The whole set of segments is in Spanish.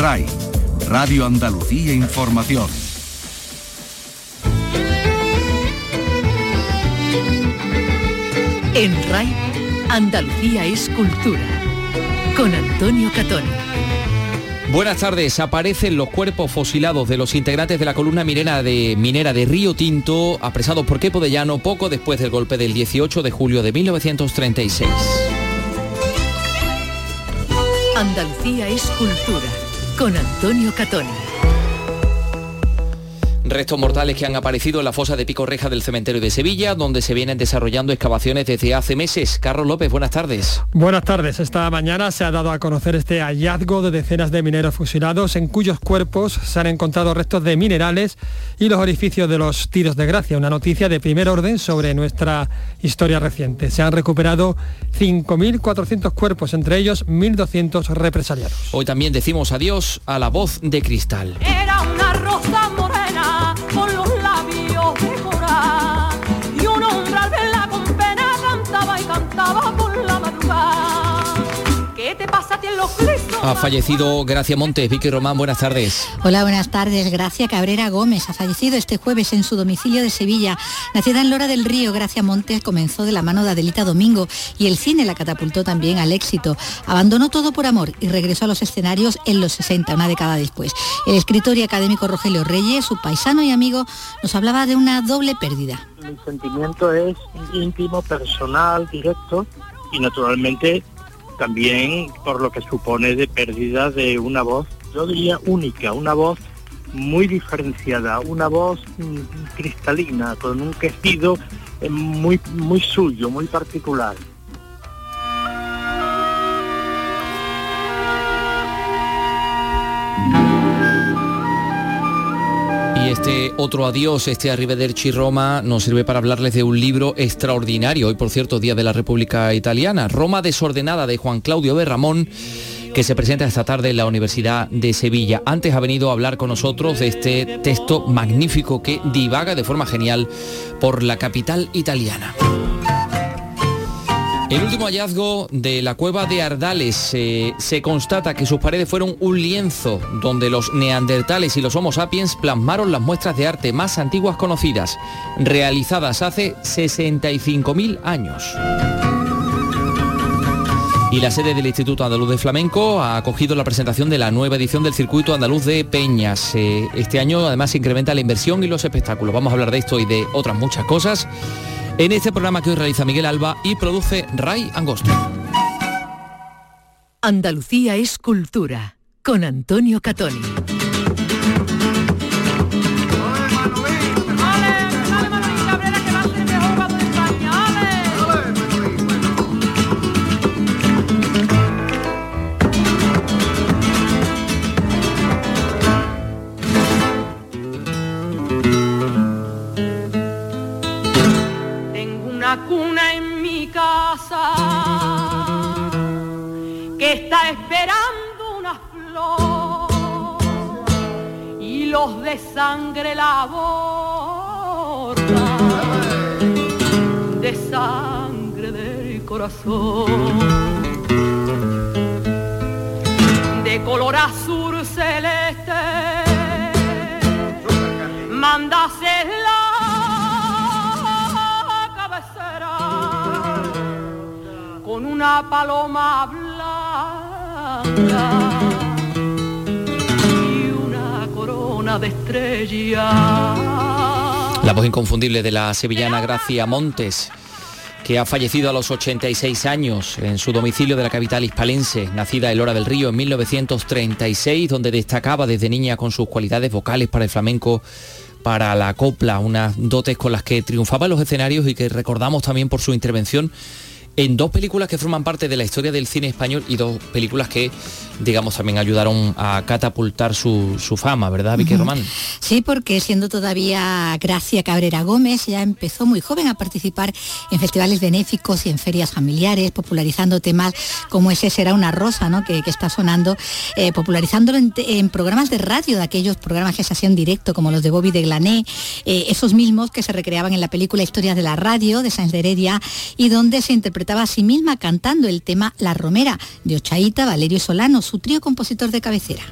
RAI, Radio Andalucía Información. En RAI, Andalucía es cultura. Con Antonio Catón. Buenas tardes. Aparecen los cuerpos fosilados de los integrantes de la columna minera de, minera de Río Tinto, apresados por Quepo de Llano poco después del golpe del 18 de julio de 1936. Andalucía es cultura. Con Antonio Catón. Restos mortales que han aparecido en la fosa de Pico Reja del cementerio de Sevilla, donde se vienen desarrollando excavaciones desde hace meses. Carlos López, buenas tardes. Buenas tardes. Esta mañana se ha dado a conocer este hallazgo de decenas de mineros fusilados en cuyos cuerpos se han encontrado restos de minerales y los orificios de los tiros de gracia. Una noticia de primer orden sobre nuestra historia reciente. Se han recuperado 5.400 cuerpos, entre ellos 1.200 represaliados. Hoy también decimos adiós a la voz de cristal. Era una rosa Ha fallecido Gracia Montes. Vicky Román, buenas tardes. Hola, buenas tardes. Gracia Cabrera Gómez ha fallecido este jueves en su domicilio de Sevilla. Nacida en Lora del Río, Gracia Montes comenzó de la mano de Adelita Domingo y el cine la catapultó también al éxito. Abandonó todo por amor y regresó a los escenarios en los 60, una década después. El escritor y académico Rogelio Reyes, su paisano y amigo, nos hablaba de una doble pérdida. Mi sentimiento es íntimo, personal, directo y naturalmente también por lo que supone de pérdida de una voz, yo diría única, una voz muy diferenciada, una voz mm, cristalina, con un quejido eh, muy, muy suyo, muy particular. Este otro adiós, este Arrivederci Roma, nos sirve para hablarles de un libro extraordinario, hoy por cierto, Día de la República Italiana, Roma desordenada de Juan Claudio Berramón, que se presenta esta tarde en la Universidad de Sevilla. Antes ha venido a hablar con nosotros de este texto magnífico que divaga de forma genial por la capital italiana. El último hallazgo de la cueva de Ardales eh, se constata que sus paredes fueron un lienzo donde los neandertales y los homo sapiens plasmaron las muestras de arte más antiguas conocidas, realizadas hace 65.000 años. Y la sede del Instituto Andaluz de Flamenco ha acogido la presentación de la nueva edición del Circuito Andaluz de Peñas. Eh, este año además se incrementa la inversión y los espectáculos. Vamos a hablar de esto y de otras muchas cosas en este programa que hoy realiza Miguel Alba y produce Ray Angosto. Andalucía es cultura. Con Antonio Catoni. Los de sangre la borda de sangre del corazón. De color azul celeste. Manda hacer la cabecera con una paloma blanca de. La voz inconfundible de la sevillana Gracia Montes, que ha fallecido a los 86 años en su domicilio de la capital hispalense, nacida en Lora del Río en 1936, donde destacaba desde niña con sus cualidades vocales para el flamenco, para la copla, unas dotes con las que triunfaba en los escenarios y que recordamos también por su intervención en dos películas que forman parte de la historia del cine español y dos películas que, digamos, también ayudaron a catapultar su, su fama, ¿verdad, Vicky Román? Sí, porque siendo todavía Gracia Cabrera Gómez, ya empezó muy joven a participar en festivales benéficos y en ferias familiares, popularizando temas como ese Será una rosa, ¿no? que, que está sonando, eh, popularizándolo en, programas de radio, de aquellos programas que se hacían directo, como los de Bobby de Glané, eh, esos mismos que se recreaban en la película Historias de la Radio, de Sáenz de Heredia, y donde se interpretaba a sí misma cantando el tema La Romera, de Ochaíta, Valerio Solano, su trío compositor de cabecera.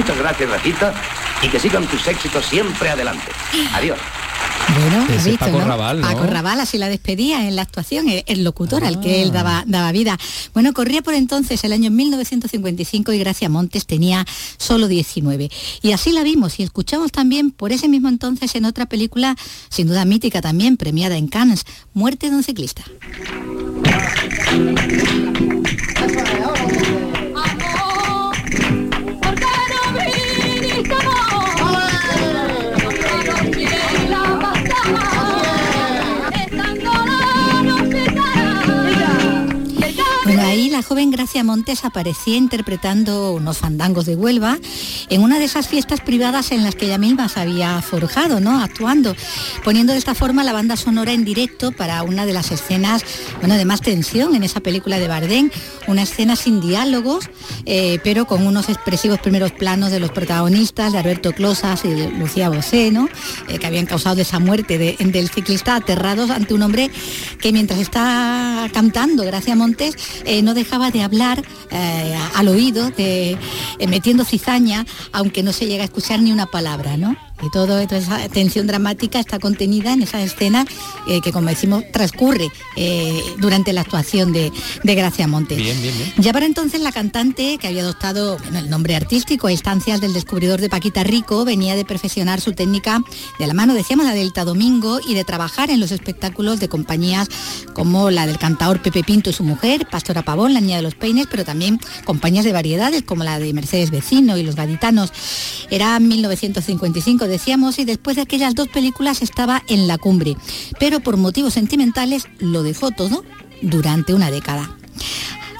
Muchas gracias, Rafita, y que sigan tus éxitos siempre adelante. Adiós. Bueno, has es visto, Paco ¿no? Raval, ¿no? Paco Raval así la despedía en la actuación, el, el locutor al que él Ah. daba, daba vida. Bueno, corría por entonces el año 1955 y Gracia Montes tenía solo 19. Y así la vimos y escuchamos también por ese mismo entonces en otra película, sin duda mítica también, premiada en Cannes, Muerte de un ciclista. La joven Gracia Montes aparecía interpretando unos fandangos de Huelva en una de esas fiestas privadas en las que ella misma se había forjado, ¿no? Actuando, poniendo de esta forma la banda sonora en directo para una de las escenas, bueno, de más tensión en esa película de Bardem, una escena sin diálogos, eh, pero con unos expresivos primeros planos de los protagonistas, de Alberto Closas y Lucía Bosé, ¿no? Eh, que habían causado esa muerte de- del ciclista aterrados ante un hombre que mientras está cantando Gracia Montes eh, no dejaba de hablar eh, al oído, de- eh, metiendo cizaña, aunque no se llega a escuchar ni una palabra, ¿no? Y todo, toda esa tensión dramática está contenida en esa escena eh, que, como decimos, transcurre eh, durante la actuación de, de Gracia Montes. Bien, bien, bien. Ya para entonces la cantante, que había adoptado bueno, el nombre artístico a instancias del descubridor de Paquita Rico, venía de perfeccionar su técnica de la mano, decíamos, la Delta Domingo y de trabajar en los espectáculos de compañías como la del cantador Pepe Pinto y su mujer, Pastora Pavón, la Niña de los Peines, pero también compañías de variedades como la de Mercedes Vecino y Los Gaditanos. Era 1955, decíamos, y después de aquellas dos películas estaba en la cumbre, pero por motivos sentimentales lo dejó todo durante una década.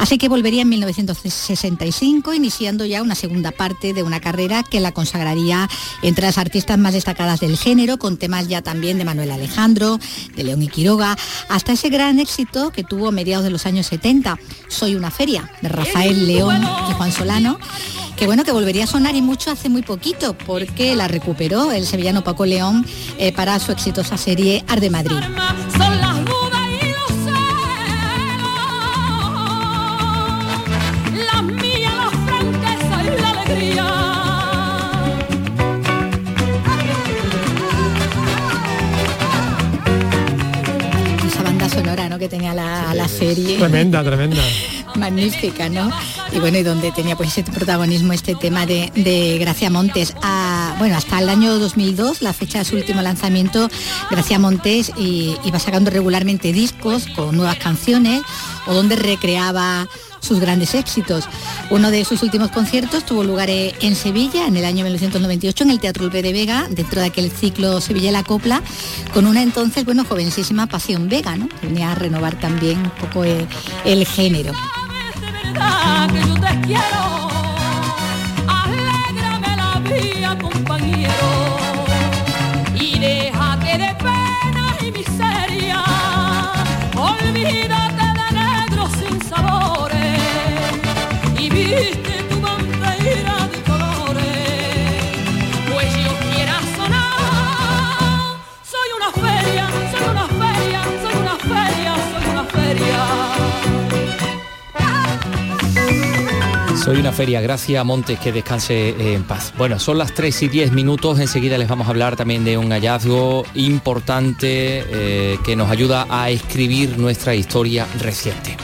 Así que volvería en 1965, iniciando ya una segunda parte de una carrera que la consagraría entre las artistas más destacadas del género, con temas ya también de Manuel Alejandro, de León y Quiroga, hasta ese gran éxito que tuvo a mediados de los años 70, Soy una feria, de Rafael León y Juan Solano, que bueno, que volvería a sonar y mucho hace muy poquito, porque la recuperó el sevillano Paco León eh, para su exitosa serie Arde Madrid. Que tenía la, la serie. Tremenda, tremenda. magnífica, ¿no? Y bueno, y donde tenía pues ese protagonismo este tema de, de Gracia Montes. A- bueno, hasta el año 2002, la fecha de su último lanzamiento, Gracia Montes y- iba sacando regularmente discos con nuevas canciones o donde recreaba sus grandes éxitos. Uno de sus últimos conciertos tuvo lugar eh, en Sevilla en el año 1998 en el Teatro Ulpe de Vega, dentro de aquel ciclo Sevilla la Copla, con una entonces, bueno, jovencísima Pasión Vega, ¿no? Que venía a renovar también un poco eh, el género. Soy una feria, gracias Montes, que descanse en paz. Bueno, son las 3 y 10 minutos, enseguida les vamos a hablar también de un hallazgo importante eh, que nos ayuda a escribir nuestra historia reciente.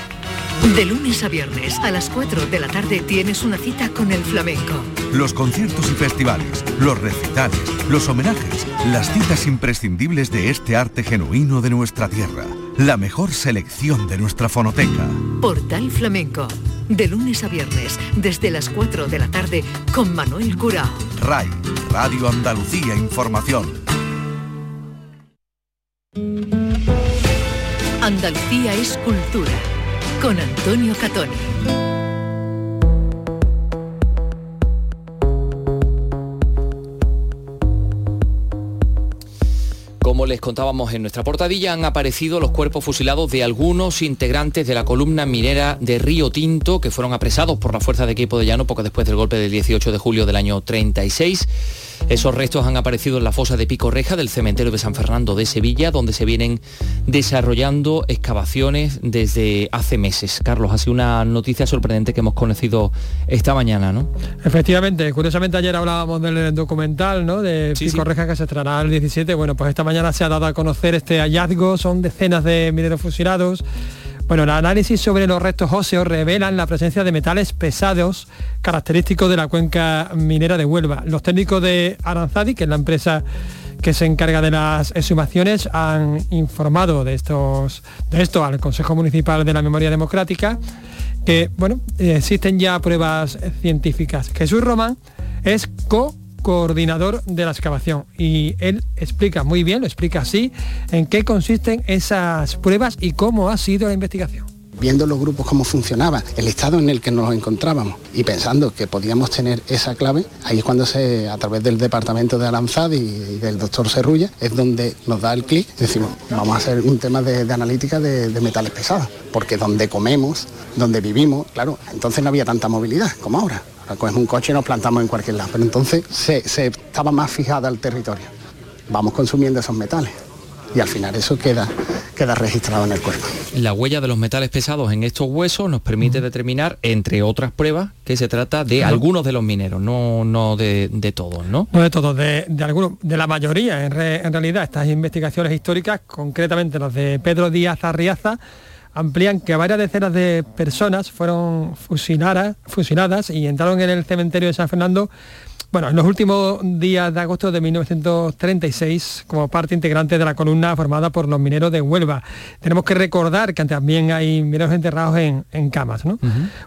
De lunes a viernes a las 4 de la tarde tienes una cita con el flamenco. Los conciertos y festivales, los recitales, los homenajes, las citas imprescindibles de este arte genuino de nuestra tierra. La mejor selección de nuestra fonoteca. Portal Flamenco. De lunes a viernes, desde las 4 de la tarde, con Manuel Curao. RAI, Radio Andalucía Información. Andalucía es cultura, con Antonio Catoni. Como les contábamos en nuestra portadilla, han aparecido los cuerpos fusilados de algunos integrantes de la columna minera de Río Tinto que fueron apresados por la fuerza de equipo de llano poco después del golpe del 18 de julio del año 36. Esos restos han aparecido en la fosa de Pico Reja del cementerio de San Fernando de Sevilla, donde se vienen desarrollando excavaciones desde hace meses. Carlos, ha sido una noticia sorprendente que hemos conocido esta mañana, ¿no? Efectivamente, curiosamente ayer hablábamos del documental, ¿no? De Pico Reja que se estrenará el 17. Bueno, pues esta mañana se ha dado a conocer este hallazgo, son decenas de mineros fusilados. Bueno, el análisis sobre los restos óseos revelan la presencia de metales pesados característicos de la cuenca minera de Huelva. Los técnicos de Aranzadi, que es la empresa que se encarga de las exhumaciones, han informado de, estos, de esto al Consejo Municipal de la Memoria Democrática, que bueno, existen ya pruebas científicas. Jesús Román es co coordinador de la excavación y él explica muy bien, lo explica así, en qué consisten esas pruebas y cómo ha sido la investigación viendo los grupos cómo funcionaba, el estado en el que nos encontrábamos y pensando que podíamos tener esa clave, ahí es cuando se, a través del departamento de Alanzad y, del doctor Serrulla, es donde nos da el clic, decimos, vamos a hacer un tema de, analítica de, de, metales pesados, porque donde comemos, donde vivimos, claro, entonces no había tanta movilidad como ahora. Cogemos un coche y nos plantamos en cualquier lado, pero entonces se, estaba más fijada al territorio. Vamos consumiendo esos metales y al final eso queda, queda registrado en el cuerpo. La huella de los metales pesados en estos huesos nos permite determinar, entre otras pruebas, que se trata de algunos de los mineros, no, no de, todos, ¿no? No de todos, de, algunos, de la mayoría. En, en realidad, estas investigaciones históricas, concretamente las de Pedro Díaz Arriaza, amplían que varias decenas de personas fueron fusiladas, fusiladas y entraron en el cementerio de San Fernando bueno, en los últimos días de agosto de 1936 como parte integrante de la columna formada por los mineros de Huelva. Tenemos que recordar que también hay mineros enterrados en, camas. ¿no?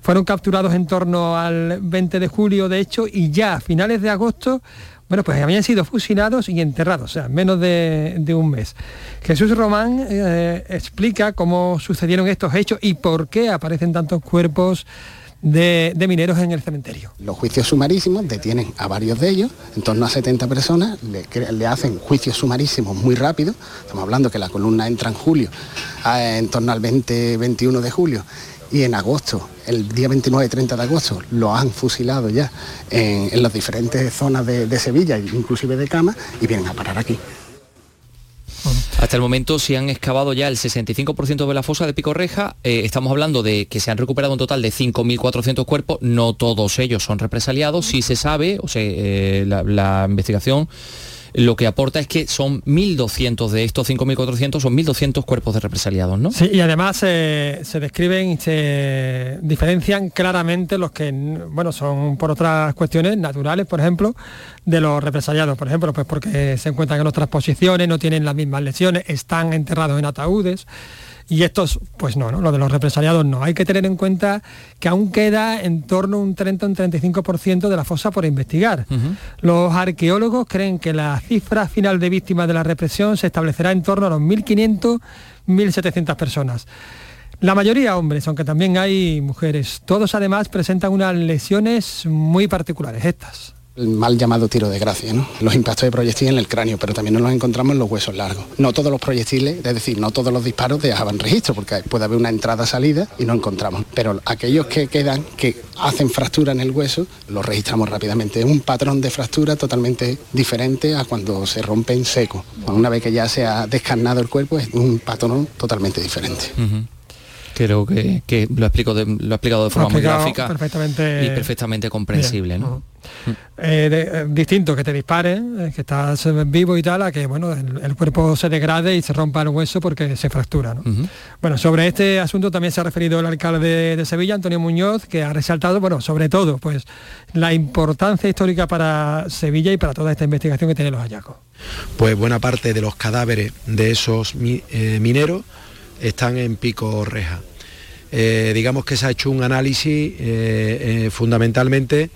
Fueron capturados en torno al 20 de julio, de hecho, y ya a finales de agosto bueno, pues habían sido fusilados y enterrados, o sea, menos de, un mes. Jesús Román eh, explica cómo sucedieron estos hechos y por qué aparecen tantos cuerpos de, mineros en el cementerio. Los juicios sumarísimos detienen a varios de ellos, en torno a 70 personas, le, hacen juicios sumarísimos muy rápido, estamos hablando que la columna entra en julio, en torno al 20-21 de julio, y en agosto, el día 29 y 30 de agosto, lo han fusilado ya en, las diferentes zonas de, Sevilla, inclusive de Cama, y vienen a parar aquí. Hasta el momento se han excavado ya el 65% de la fosa de Pico Reja. Eh, estamos hablando de que se han recuperado un total de 5.400 cuerpos. No todos ellos son represaliados. Sí se sabe, o sea, eh, la investigación lo que aporta es que son 1.200 de estos 5.400, son 1.200 cuerpos de represaliados, ¿no? Sí, y además eh, se describen y se diferencian claramente los que, bueno, son por otras cuestiones naturales, por ejemplo, de los represaliados, por ejemplo, pues porque se encuentran en otras posiciones, no tienen las mismas lesiones, están enterrados en ataúdes. Y estos, pues no, no, lo de los represaliados no. Hay que tener en cuenta que aún queda en torno a un 30 o un 35% de la fosa por investigar. Los arqueólogos creen que la cifra final de víctimas de la represión se establecerá en torno a los 1.500, 1.700 personas. La mayoría hombres, aunque también hay mujeres. Todos además presentan unas lesiones muy particulares, estas el mal llamado tiro de gracia, ¿no? los impactos de proyectil en el cráneo, pero también nos los encontramos en los huesos largos. No todos los proyectiles, es decir, no todos los disparos dejaban registro, porque puede haber una entrada-salida y no encontramos. Pero aquellos que quedan, que hacen fractura en el hueso, los registramos rápidamente. Es un patrón de fractura totalmente diferente a cuando se rompe en seco. Una vez que ya se ha descarnado el cuerpo, es un patrón totalmente diferente creo que, lo, explico de, lo ha explicado de forma muy gráfica perfectamente, y perfectamente comprensible. ¿no? Eh, eh, distinto que te dispare, eh, que estás vivo y tal, a que bueno, el, cuerpo se degrade y se rompa el hueso porque se fractura. Bueno, sobre este asunto también se ha referido el alcalde de, Sevilla, Antonio Muñoz, que ha resaltado, bueno, sobre todo, pues la importancia histórica para Sevilla y para toda esta investigación que tiene los hallazgos. Pues buena parte de los cadáveres de esos mineros están en pico reja. eh, digamos que se ha hecho un análisis fundamentalmente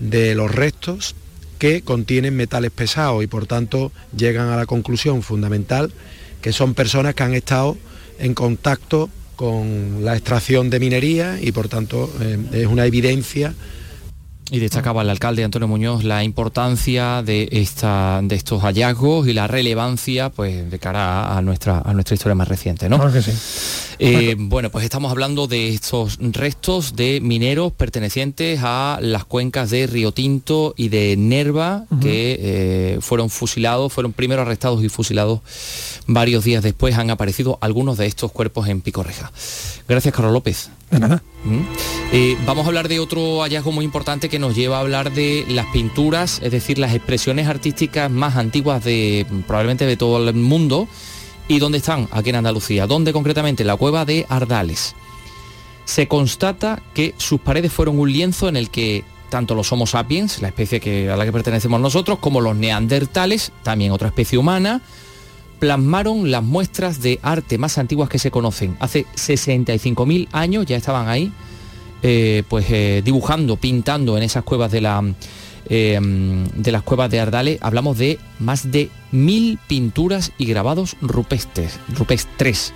de los restos que contienen metales pesados y por tanto llegan a la conclusión fundamental que son personas que han estado en contacto con la extracción de minería y por tanto es una evidencia y destacaba el alcalde Antonio Muñoz la importancia de, esta, de estos hallazgos y la relevancia pues, de cara a nuestra, a nuestra historia más reciente. ¿no? Claro que sí. Eh, bueno, pues estamos hablando de estos restos de mineros pertenecientes a las cuencas de Río Tinto y de Nerva, que eh, fueron fusilados, fueron primero arrestados y fusilados varios días después. Han aparecido algunos de estos cuerpos en Picorreja. Gracias, Carlos López. De nada. Eh, vamos a hablar de otro hallazgo muy importante que nos lleva a hablar de las pinturas, es decir, las expresiones artísticas más antiguas de probablemente de todo el mundo. ¿Y dónde están? Aquí en Andalucía. ¿Dónde concretamente? La cueva de Ardales. Se constata que sus paredes fueron un lienzo en el que tanto los Homo sapiens, la especie a la que pertenecemos nosotros, como los neandertales, también otra especie humana, plasmaron las muestras de arte más antiguas que se conocen. Hace 65.000 años ya estaban ahí, eh, pues eh, dibujando, pintando en esas cuevas de la eh, de las cuevas de Ardales. Hablamos de más de mil pinturas y grabados rupestres, rupestres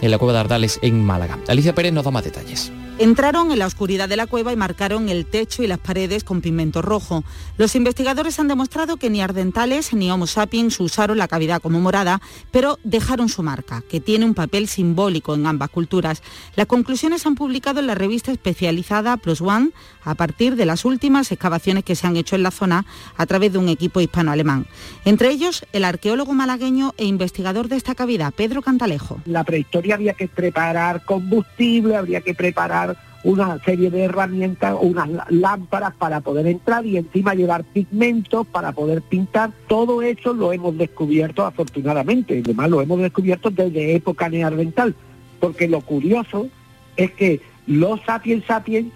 en la cueva de Ardales en Málaga. Alicia Pérez nos da más detalles. Entraron en la oscuridad de la cueva y marcaron el techo y las paredes con pigmento rojo. Los investigadores han demostrado que ni ardentales ni Homo sapiens usaron la cavidad como morada, pero dejaron su marca, que tiene un papel simbólico en ambas culturas. Las conclusiones se han publicado en la revista especializada Plus One a partir de las últimas excavaciones que se han hecho en la zona a través de un equipo hispano-alemán. Entre ellos, el arqueólogo malagueño e investigador de esta cavidad, Pedro Cantalejo. La prehistoria había que preparar combustible, habría que preparar una serie de herramientas, unas lámparas para poder entrar y encima llevar pigmentos para poder pintar. Todo eso lo hemos descubierto afortunadamente, además lo hemos descubierto desde época neandertal, porque lo curioso es que los sapiens sapiens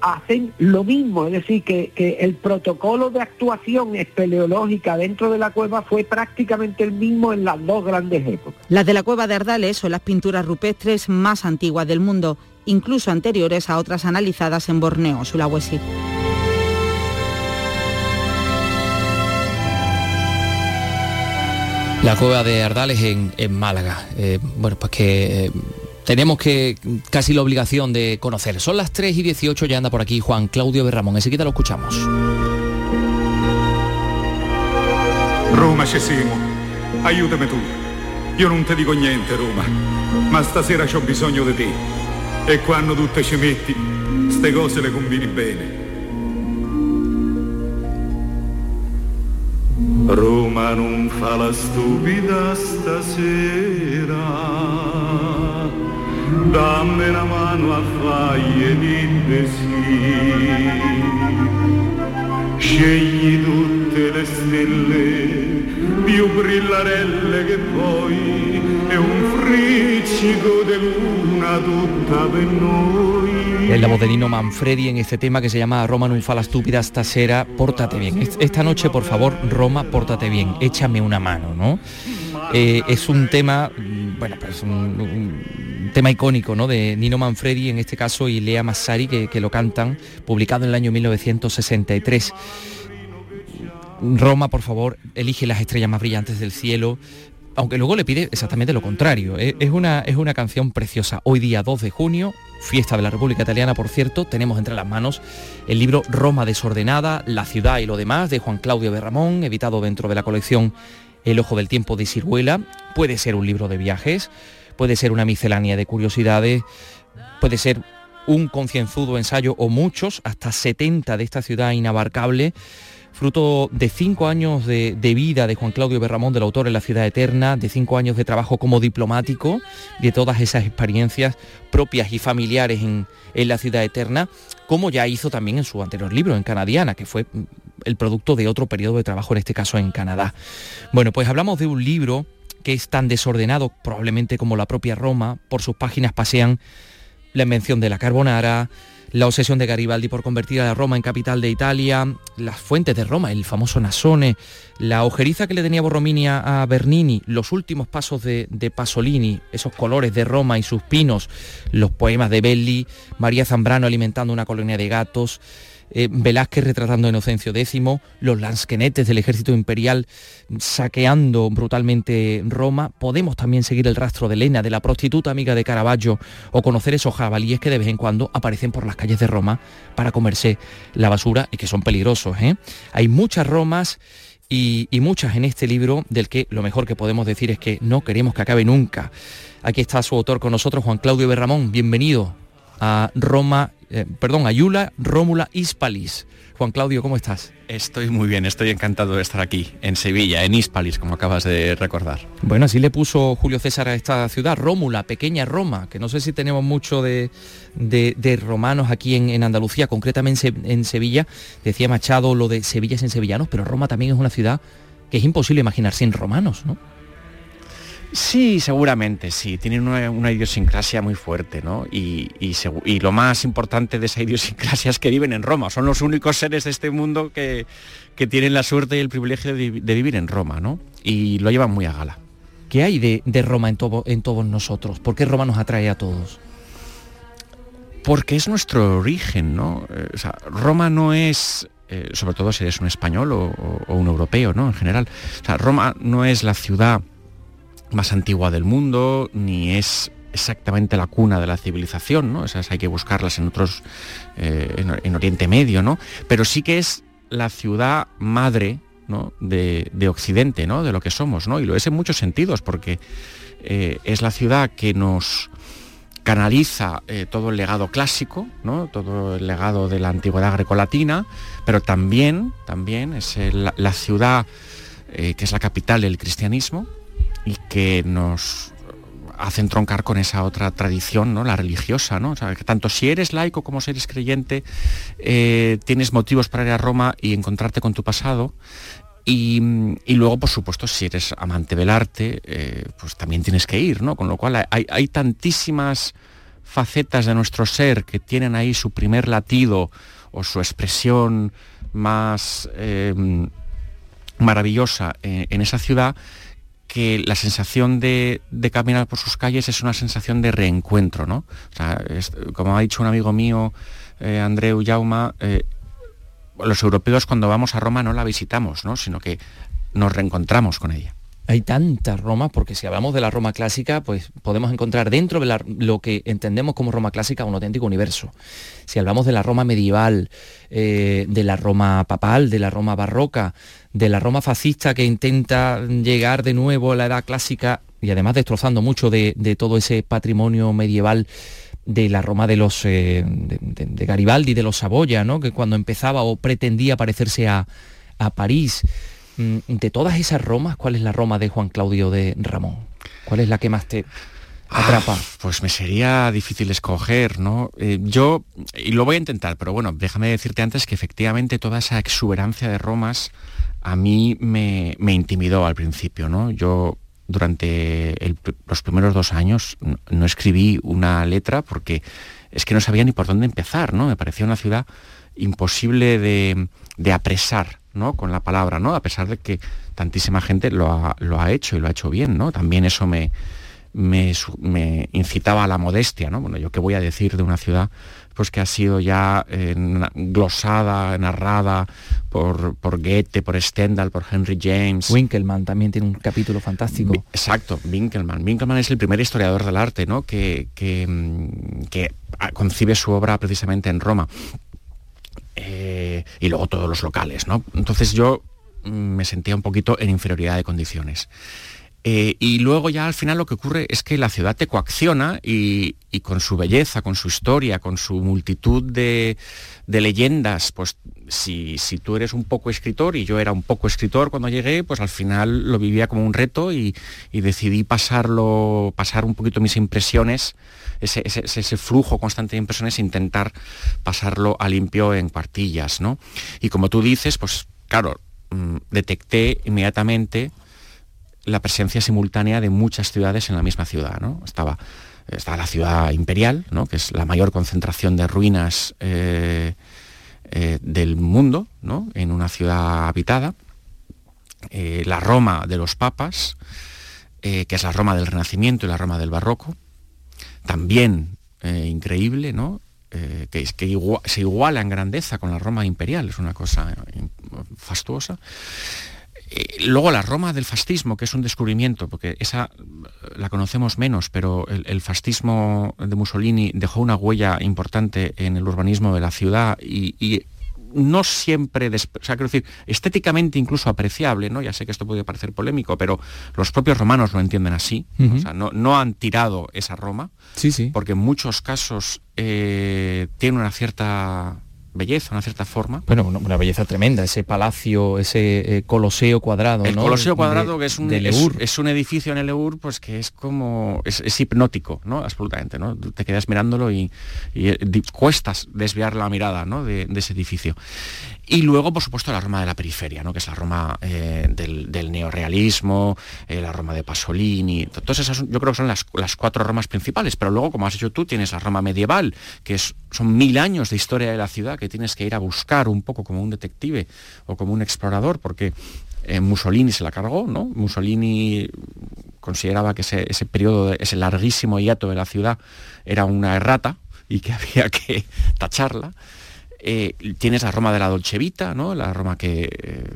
hacen lo mismo, es decir, que, que, el protocolo de actuación espeleológica dentro de la cueva fue prácticamente el mismo en las dos grandes épocas. Las de la cueva de Ardales son las pinturas rupestres más antiguas del mundo incluso anteriores a otras analizadas en Borneo, Sulawesi. La cueva de Ardales en, en Málaga. Eh, bueno, pues que eh, tenemos que casi la obligación de conocer. Son las 3 y 18, ya anda por aquí Juan Claudio Berramón. Enseguida lo escuchamos. Roma Cesimo, aiutami tu. Io non ti dico niente, Roma, ma stasera c'ho bisogno di te. E quando tu te ci metti, ste cose le combini bene. Roma non fa la stupida stasera, dammi una mano a faglie di sì. Scegli tutte le stelle più. Es la voz de Nino Manfredi en este tema que se llama Roma non fa la stúpida stasera, pórtate bien. Est- Esta noche, por favor, Roma, pórtate bien, échame una mano, ¿no? Eh, es un tema, mm, bueno, pues un, tema icónico, ¿no? De Nino Manfredi, en este caso, y Lea Massari, que lo cantan, publicado en el año 1963. Roma, por favor, elige las estrellas más brillantes del cielo, aunque luego le pide exactamente lo contrario. Eh, Es una, es una canción preciosa. Hoy día 2 de junio, fiesta de la República Italiana, por cierto, tenemos entre las manos el libro Roma desordenada, la ciudad y lo demás, de Juan Claudio Berramón, editado dentro de la colección El Ojo del Tiempo de Siruela. Puede ser un libro de viajes, puede ser una miscelánea de curiosidades, puede ser un concienzudo ensayo o muchos, hasta 70 de esta ciudad inabarcable, fruto de cinco años de, vida de Juan Claudio Berramón, del autor en La Ciudad Eterna, de cinco años de trabajo como diplomático, de todas esas experiencias propias y familiares en, en La Ciudad Eterna, como ya hizo también en su anterior libro, en Canadiana, que fue mm, el producto de otro periodo de trabajo, en este caso en Canadá. Bueno, pues hablamos de un libro que es tan desordenado probablemente como la propia Roma, por sus páginas pasean la invención de la carbonara, la obsesión de Garibaldi por convertir a Roma en capital de Italia, las fuentes de Roma, el famoso Nasone, la ojeriza que le tenía Borromini a Bernini, los últimos pasos de, de Pasolini, esos colores de Roma y sus pinos, los poemas de Belli, María Zambrano alimentando una colonia de gatos, eh, Velázquez retratando a Inocencio X, los lansquenetes del ejército imperial saqueando brutalmente Roma. Podemos también seguir el rastro de Elena, de la prostituta amiga de Caravaggio, o conocer esos jabalíes que de vez en cuando aparecen por las calles de Roma para comerse la basura y que son peligrosos. ¿eh? Hay muchas Romas y, y, muchas en este libro del que lo mejor que podemos decir es que no queremos que acabe nunca. Aquí está su autor con nosotros, Juan Claudio Berramón. Bienvenido a Roma eh, perdón, Ayula Rómula Hispalis. Juan Claudio, ¿cómo estás? Estoy muy bien, estoy encantado de estar aquí, en Sevilla, en Hispalis, como acabas de recordar. Bueno, así le puso Julio César a esta ciudad, Rómula, pequeña Roma, que no sé si tenemos mucho de, romanos aquí en, Andalucía, concretamente en Sevilla. Decía Machado lo de Sevilla en sevillanos, pero Roma también es una ciudad que es imposible imaginar sin romanos, ¿no? Sí, seguramente, sí. Tienen una, idiosincrasia muy fuerte, ¿no? Y, lo más importante de esa idiosincrasia es que viven en Roma. Son los únicos seres de este mundo que, tienen la suerte y el privilegio de, vivir en Roma, ¿no? Y lo llevan muy a gala. ¿Qué hay de, Roma en, en todos nosotros? ¿Por qué Roma nos atrae a todos? Porque es nuestro origen, ¿no? Eh, o sea, Roma no es eh, sobre todo si eres un español o, o, un europeo, ¿no? En general. O sea, Roma no es la ciudad más antigua del mundo, ni es exactamente la cuna de la civilización, ¿no? Esas hay que buscarlas en otros, eh, en, Oriente Medio, ¿no? Pero sí que es la ciudad madre de, Occidente, ¿no? De lo que somos, ¿no? Y lo es en muchos sentidos, porque eh, es la ciudad que nos canaliza eh, todo el legado clásico, ¿no? todo el legado de la antigüedad grecolatina, pero también, también es la ciudad que es la capital del cristianismo, y que nos hacen troncar con esa otra tradición, ¿no? la religiosa, ¿no? O sea, que tanto si eres laico como si eres creyente, eh, tienes motivos para ir a Roma y encontrarte con tu pasado. Y, luego, por supuesto, si eres amante del arte, eh, pues también tienes que ir, ¿no? Con lo cual hay, tantísimas facetas de nuestro ser que tienen ahí su primer latido o su expresión más eh, maravillosa en esa ciudad que la sensación de, caminar por sus calles es una sensación de reencuentro, ¿no? como ha dicho un amigo mío, eh, Andreu Jauma, eh, los europeos cuando vamos a Roma no la visitamos, ¿no? sino que nos reencontramos con ella. Hay tantas Roma, porque si hablamos de la Roma clásica, pues podemos encontrar dentro de lo que entendemos como Roma clásica un auténtico universo. Si hablamos de la Roma medieval, eh, de la Roma papal, de la Roma barroca, de la Roma fascista que intenta llegar de nuevo a la edad clásica y además destrozando mucho de, todo ese patrimonio medieval de la Roma de los eh, de, Garibaldi, de los Saboya, ¿no? que cuando empezaba o pretendía parecerse a, París. Mm, de todas esas Romas, ¿cuál es la Roma de Juan Claudio de Ramón? ¿Cuál es la que más te atrapa? Ah, pues me sería difícil escoger, ¿no? Eh, yo, y lo voy a intentar, pero bueno, déjame decirte antes que efectivamente toda esa exuberancia de Romas a mí me, intimidó al principio, ¿no? Yo durante los primeros dos años no, escribí una letra porque es que no sabía ni por dónde empezar, ¿no? Me parecía una ciudad imposible de, apresar, ¿no? Con la palabra, ¿no? A pesar de que tantísima gente lo ha, lo ha hecho y lo ha hecho bien, ¿no? También eso me, me, me, incitaba a la modestia, ¿no? Bueno, yo qué voy a decir de una ciudad pues que ha sido ya eh, glosada, narrada por, por Goethe, por Stendhal, por Henry James. Winkelmann también tiene un capítulo fantástico. Exacto, Winkelmann. Winkelmann es el primer historiador del arte, ¿no? Que, que, mm, concibe su obra precisamente en Roma. Eh, y luego todos los locales, ¿no? Entonces yo mm, me sentía un poquito en inferioridad de condiciones. Eh, y luego ya al final lo que ocurre es que la ciudad te coacciona y, con su belleza, con su historia, con su multitud de, leyendas, pues si, tú eres un poco escritor y yo era un poco escritor cuando llegué, pues al final lo vivía como un reto y, decidí pasarlo, pasar un poquito mis impresiones, ese, ese, flujo constante de impresiones, e intentar pasarlo a limpio en cuartillas, ¿no? Y como tú dices, pues claro, mm, detecté inmediatamente la presencia simultánea de muchas ciudades en la misma ciudad. ¿no? Estaba está la ciudad imperial, ¿no? que es la mayor concentración de ruinas eh, eh, del mundo, ¿no? en una ciudad habitada. Eh, la Roma de los papas, que es la Roma del Renacimiento y la Roma del Barroco. También increíble, ¿no? que, que se iguala en grandeza con la Roma imperial, es una cosa fastuosa. Eh, luego la Roma del fascismo, que es un descubrimiento, porque esa la conocemos menos, pero el, fascismo de Mussolini dejó una huella importante en el urbanismo de la ciudad y, no siempre, o sea, quiero decir, estéticamente incluso apreciable, ¿no? Ya sé que esto puede parecer polémico, pero los propios romanos lo entienden así, o sea, no, no, han tirado esa Roma, sí, sí. porque en muchos casos eh, tiene una cierta belleza, una cierta forma. Bueno, una, belleza tremenda, ese palacio, ese eh, coloseo cuadrado. El coloseo cuadrado, que es un, es, un edificio en el Eur, pues que es como, es, hipnótico, ¿no? Absolutamente, ¿no? Te quedas mirándolo y, eh, cuestas desviar la mirada, ¿no? de, ese edificio. Y luego, por supuesto, la Roma de la periferia, ¿no? que es la Roma eh, del, neorealismo, eh, la Roma de Pasolini. Todas esas yo creo que son las, cuatro Romas principales, pero luego, como has hecho tú, tienes la Roma medieval, que es, son mil años de historia de la ciudad que tienes que ir a buscar un poco como un detective o como un explorador, porque eh, Mussolini se la cargó, ¿no? Mussolini consideraba que ese, ese periodo, ese larguísimo hiato de la ciudad era una errata y que había que tacharla. Eh, tienes la Roma de la Dolce Vita, ¿no? la Roma que eh,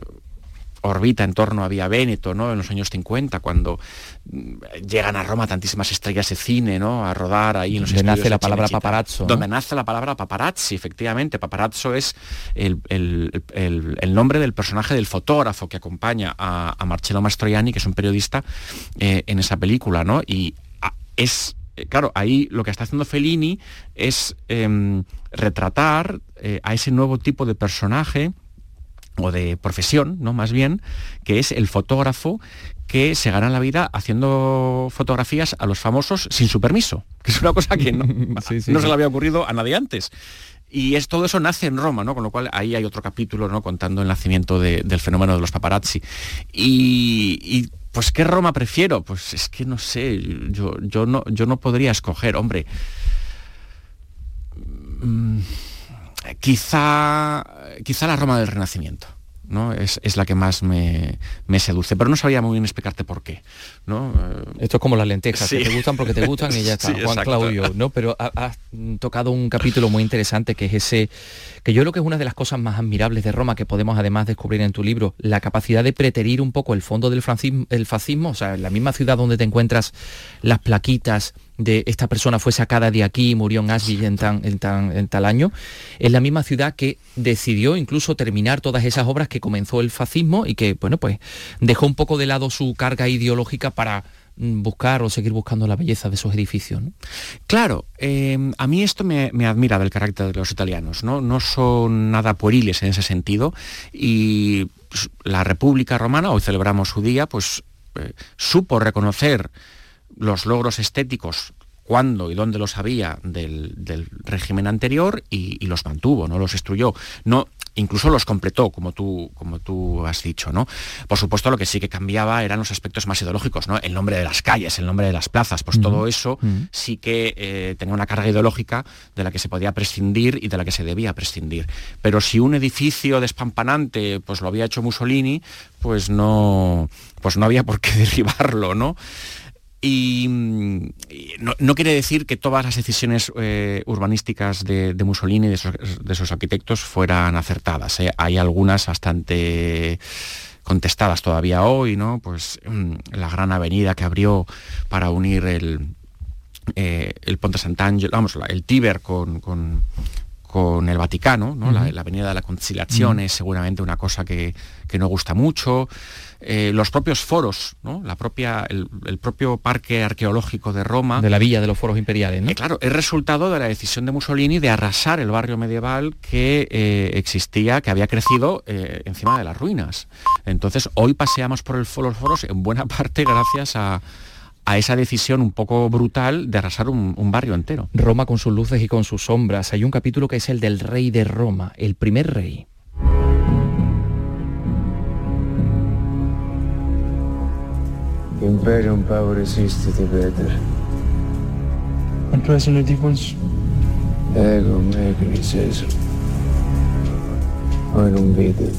orbita en torno a Vía Véneto, ¿no? En los años 50, cuando mm, llegan a Roma tantísimas estrellas de cine, ¿no? A rodar ahí en los Donde nace la palabra paparazzo. Donde nace la palabra paparazzi, efectivamente. Paparazzo es el, nombre del personaje del fotógrafo que acompaña a, Marcello Mastroianni, que es un periodista, eh, en esa película, ¿no? Y es eh, claro, ahí lo que está haciendo Fellini es em, retratar eh, a ese nuevo tipo de personaje o de profesión, ¿no? Más bien, que es el fotógrafo que se gana la vida haciendo fotografías a los famosos sin su permiso, que es una cosa que no, se le había ocurrido a nadie antes. Y es, todo eso nace en Roma, ¿no? Con lo cual ahí hay otro capítulo, ¿no? Contando el nacimiento del fenómeno de los paparazzi. y pues ¿qué Roma prefiero? Pues es que no sé, yo, yo, no, yo no podría escoger, hombre. Mm, quizá, quizá la Roma del Renacimiento. ¿no? Es, la que más me, seduce. Pero no sabía muy bien explicarte por qué. ¿No? Esto es como las lentejas, que te gustan porque te gustan y ya está. Juan Claudio, ¿no? Pero has tocado un capítulo muy interesante que es ese, que yo creo que es una de las cosas más admirables de Roma que podemos además descubrir en tu libro, la capacidad de preterir un poco el fondo del fascismo, el fascismo o sea, en la misma ciudad donde te encuentras las plaquitas de esta persona fue sacada de aquí y murió en Auschwitz en, en, tal año, es la misma ciudad que decidió incluso terminar todas esas obras que comenzó el fascismo y que, bueno, pues dejó un poco de lado su carga ideológica para mm, buscar o seguir buscando la belleza de esos edificios. Claro, em, a mí esto me, admira del carácter de los italianos, ¿no? no son nada pueriles en ese sentido y la República Romana, hoy celebramos su día, pues eh, supo reconocer los logros estéticos cuándo y dónde los había del, régimen anterior y, los mantuvo, no los destruyó. No, incluso los completó, como tú, como tú has dicho. ¿no? Por supuesto, lo que sí que cambiaba eran los aspectos más ideológicos, ¿no? el nombre de las calles, el nombre de las plazas, pues todo eso sí que eh, tenía una carga ideológica de la que se podía prescindir y de la que se debía prescindir. Pero si un edificio despampanante pues lo había hecho Mussolini, pues no, pues no había por qué derribarlo, ¿no? Y, no, quiere decir que todas las decisiones eh, urbanísticas de, Mussolini y de sus, arquitectos fueran acertadas. ¿eh? Hay algunas bastante contestadas todavía hoy, ¿no? Pues mm, la gran avenida que abrió para unir el, eh, el Ponte Sant'Angelo, vamos, el Tíber con, con el Vaticano, ¿no? la, Avenida de la Conciliación es seguramente una cosa que, que no gusta mucho. Eh, los propios foros, ¿no? la propia, el, propio parque arqueológico de Roma. De la villa de los foros imperiales, ¿no? Eh, claro, es resultado de la decisión de Mussolini de arrasar el barrio medieval que eh, existía, que había crecido encima de las ruinas. Entonces, hoy paseamos por el, los foros en buena parte gracias a, a esa decisión un poco brutal de arrasar un, barrio entero. Roma con sus luces y con sus sombras. Hay un capítulo que es el del rey de Roma, el primer rey. Imperium Power esistiti, Peter. And President Defense? Ego, me, Criseso. Voi non vedo.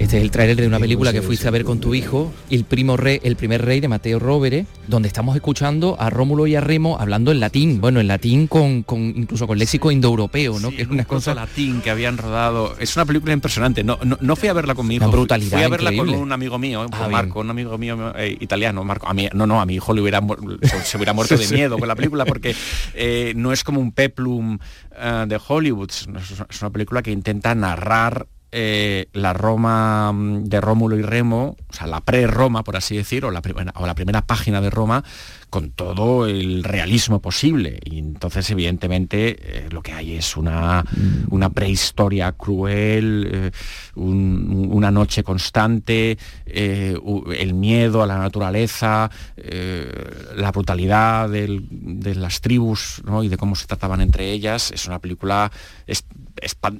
Este es el tráiler de una película que fuiste a ver con tu hijo, El primo rey, el primer rey de Mateo Rovere, donde estamos escuchando a Rómulo y a Remo hablando en latín, bueno, en latín con, con incluso con léxico indoeuropeo, ¿no? que es una cosa latín que habían rodado. Es una película impresionante. No, no, no fui a verla con mi hijo. Una brutalidad Fui a verla increíble. con un amigo mío, con Ah, bien. Marco, un amigo mío eh, italiano, Marco. A mí, no, no, a mi hijo le hubiera se, hubiera muerto de miedo con la película porque eh, no es como un peplum eh, de Hollywood. Es una película que intenta narrar eh, la Roma mm, de Rómulo y Remo, o sea, la pre-Roma, por así decir, o la, primera, o la primera página de Roma, con todo el realismo posible. Y entonces, evidentemente, eh, lo que hay es una, una prehistoria cruel, eh, un- una noche constante, el miedo a la naturaleza, la brutalidad del- de las tribus ¿no? y de cómo se trataban entre ellas. Es una película, es-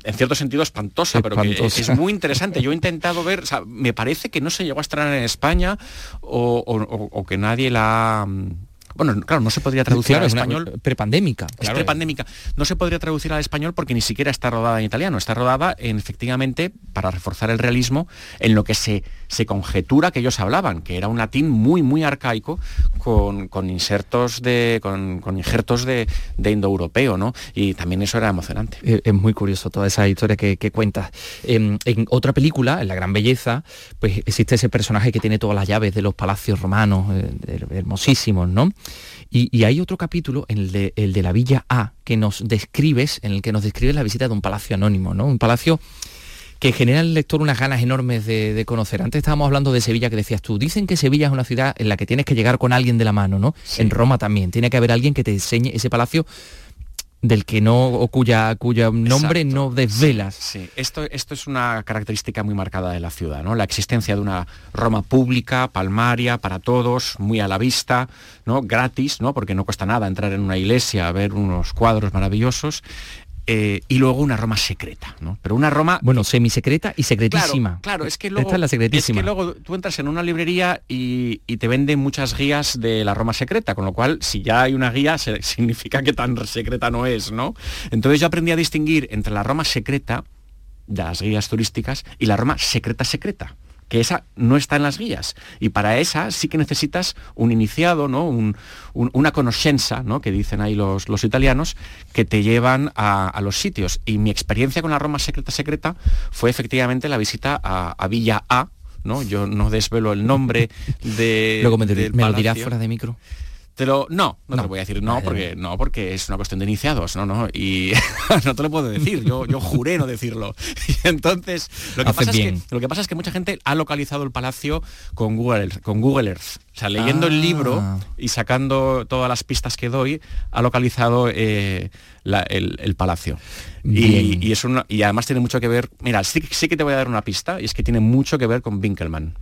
en cierto sentido, espantosa, pero que es muy interesante. Yo he intentado ver, o sea, me parece que no se llegó a estrenar en España o, o- o- o que nadie la... Bueno, claro, no se podría traducir Claro, al español. prepandémica. Es claro. prepandémica. No se podría traducir al español porque ni siquiera está rodada en italiano. Está rodada en, efectivamente para reforzar el realismo en lo que se, se conjetura que ellos hablaban, que era un latín muy, muy arcaico con, con insertos de. con, con injertos de, de indoeuropeo, ¿no? Y también eso era emocionante. Eh, Es muy curioso toda esa historia que, que cuentas. En, en otra película, en La Gran Belleza, pues existe ese personaje que tiene todas las llaves de los palacios romanos, eh, her- hermosísimos, ¿no? Y, y hay otro capítulo, el de, el de la Villa A, que nos describes, en el que nos describes la visita de un palacio anónimo, ¿no? Un palacio que genera en el lector unas ganas enormes de, de conocer. Antes estábamos hablando de Sevilla que decías tú. Dicen que Sevilla es una ciudad en la que tienes que llegar con alguien de la mano, ¿no? En Roma también. Tiene que haber alguien que te enseñe ese palacio del que no, o cuya, cuyo nombre Exacto. no desvelas. Sí, esto, esto es una característica muy marcada de la ciudad, ¿no? La existencia de una Roma pública, palmaria, para todos, muy a la vista, ¿no? Gratis, ¿no? Porque no cuesta nada entrar en una iglesia a ver unos cuadros maravillosos. Eh, y luego una Roma secreta, ¿no? Pero una Roma Bueno, semisecreta y secretísima. Claro, claro, es que luego, Esta es la secretísima. es que luego tú entras en una librería y, y te venden muchas guías de la Roma secreta, con lo cual si ya hay una guía se- significa que tan secreta no es, ¿no? Entonces yo aprendí a distinguir entre la Roma secreta de las guías turísticas y la Roma secreta secreta que esa no está en las guías. Y para esa sí que necesitas un iniciado, ¿no? Un- un- una conoscenza, ¿no? que dicen ahí los, los italianos, que te llevan a, a los sitios. Y mi experiencia con la Roma secreta secreta fue efectivamente la visita a, a Villa A, ¿no? Yo no desvelo el nombre de. Luego me, del me lo dirás fuera de micro. Te lo- no, no, te lo voy a decir no porque no porque es una cuestión de iniciados, no, no, y no te lo puedo decir, yo, yo juré no decirlo. Y entonces lo que, pasa es que, lo que pasa es que mucha gente ha localizado el palacio con Google, Earth- con Google Earth. O sea, leyendo el Ah. libro y sacando todas las pistas que doy, ha localizado eh, la- el, el palacio. Y, y es una- y además tiene mucho que ver, mira, sí, sí que te voy a dar una pista, y es que tiene mucho que ver con Winkelmann.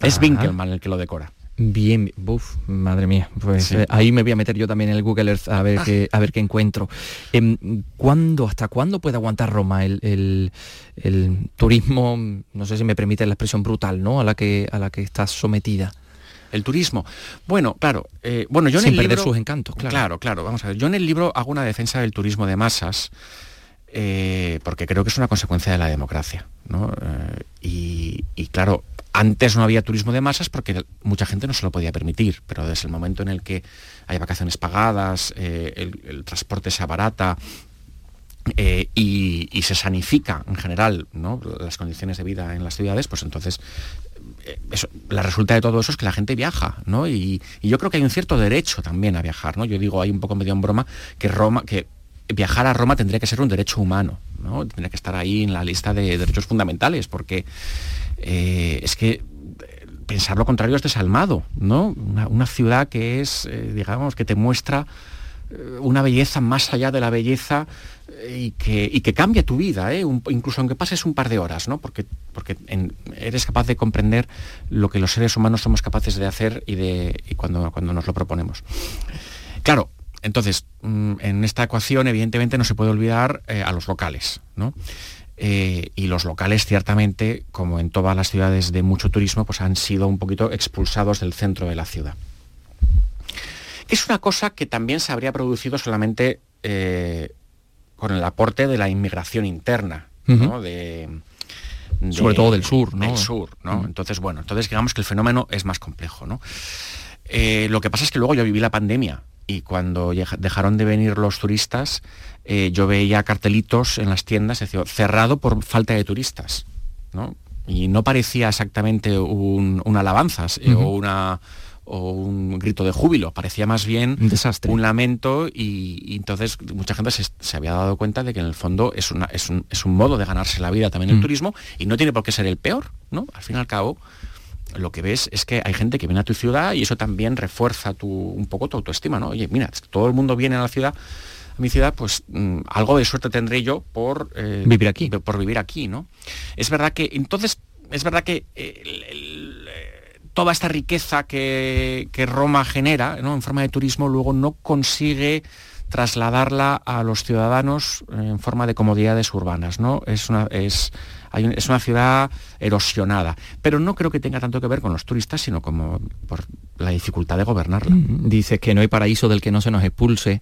Es Ajá. Winkelmann el que lo decora. Bien, buf, madre mía, pues Sí. eh, ahí me voy a meter yo también en el Google Earth a ver Ah. qué, a ver qué encuentro. ¿Cuándo, hasta cuándo puede aguantar Roma el, el- el turismo, no sé si me permite la expresión brutal, ¿no? A la que, a la que está sometida. El turismo. Bueno, claro. eh, bueno, yo en Sin el perder libro- sus encantos, claro. Claro, claro. Vamos a ver. Yo en el libro hago una defensa del turismo de masas eh, porque creo que es una consecuencia de la democracia. Eh, y, claro, antes no había turismo de masas porque mucha gente no se lo podía permitir, pero desde el momento en el que hay vacaciones pagadas, eh, el, transporte se abarata, y, se sanifica en general las condiciones de vida en las ciudades, pues entonces la resulta de todo eso es que la gente viaja, ¿no? Y, y yo creo que hay un cierto derecho también a viajar, ¿no? Yo digo ahí un poco medio en broma que Roma, que viajar a Roma tendría que ser un derecho humano, ¿no? Tendría que estar ahí en la lista de derechos fundamentales, porque eh, es que eh, pensar lo contrario es desalmado, ¿no? Una, ciudad que es, eh, digamos, que te muestra una belleza más allá de la belleza y que, y que cambia tu vida, ¿eh? Incluso aunque pases un par de horas, ¿no? porque, porque eres capaz de comprender lo que los seres humanos somos capaces de hacer y, de, y cuando, cuando nos lo proponemos. Claro, entonces, mm, en esta ecuación evidentemente no se puede olvidar eh, a los locales, ¿no? Eh, y los locales ciertamente, como en todas las ciudades de mucho turismo, pues han sido un poquito expulsados del centro de la ciudad. Es una cosa que también se habría producido solamente eh, con el aporte de la inmigración interna, ¿no? de, de- Sobre todo del sur, ¿no? Del sur, ¿no? Entonces, bueno, entonces digamos que el fenómeno es más complejo, ¿no? Eh, lo que pasa es que luego yo viví la pandemia y cuando dejaron de venir los turistas, eh, yo veía cartelitos en las tiendas, decía, cerrado por falta de turistas, ¿no? Y no parecía exactamente un, una alabanza eh, o una o un grito de júbilo, parecía más bien Un desastre. un lamento y, y entonces mucha gente se, se había dado cuenta de que en el fondo es, una- es, un, es un modo de ganarse la vida también el Mm. turismo y no tiene por qué ser el peor, ¿no? Al fin y al cabo, lo que ves es que hay gente que viene a tu ciudad y eso también refuerza tu, un poco tu autoestima, ¿no? Oye, mira, todo el mundo viene a la ciudad, a mi ciudad, pues mm, algo de suerte tendré yo por eh, Vivir aquí. por vivir aquí, ¿no? Es verdad que entonces es verdad que eh, el- el, toda esta riqueza que, que Roma genera ¿no? en forma de turismo luego no consigue trasladarla a los ciudadanos en forma de comodidades urbanas, ¿no? Es una, es, hay un- es una ciudad erosionada. Pero no creo que tenga tanto que ver con los turistas, sino como por la dificultad de gobernarla. Dices que no hay paraíso del que no se nos expulse.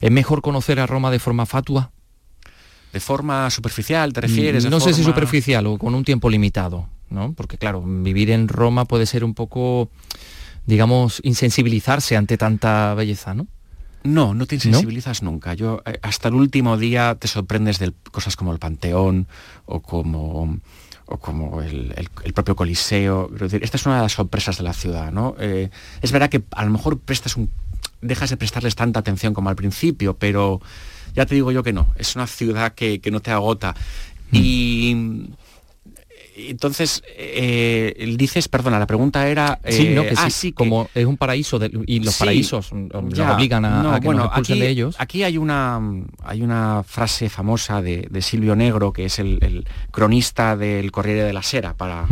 ¿Es mejor conocer a Roma de forma fatua? De forma superficial, ¿te refieres? No sé si superficial o con un tiempo limitado, ¿no? Porque claro, vivir en Roma puede ser un poco, digamos, insensibilizarse ante tanta belleza, ¿no? No, no te insensibilizas nunca. Yo eh, hasta el último día te sorprendes de cosas como el Panteón o como o como el, el- el propio Coliseo. Esta es una de las sorpresas de la ciudad, ¿no? Eh, es verdad que a lo mejor prestas un, dejas de prestarles tanta atención como al principio, pero ya te digo yo que no. Es una ciudad que, que no te agota. Y entonces eh, dices, perdona, la pregunta era Sí, eh, ¿no? Que ah, sí, sí, que- como es un paraíso de- y los Sí, paraísos mm, nos ya, obligan a, no, a que bueno, nos expulsen aquí, de ellos. Aquí hay una, hay una frase famosa de, de Silvio Negro, que es el, el cronista del Corriere de la Sera para,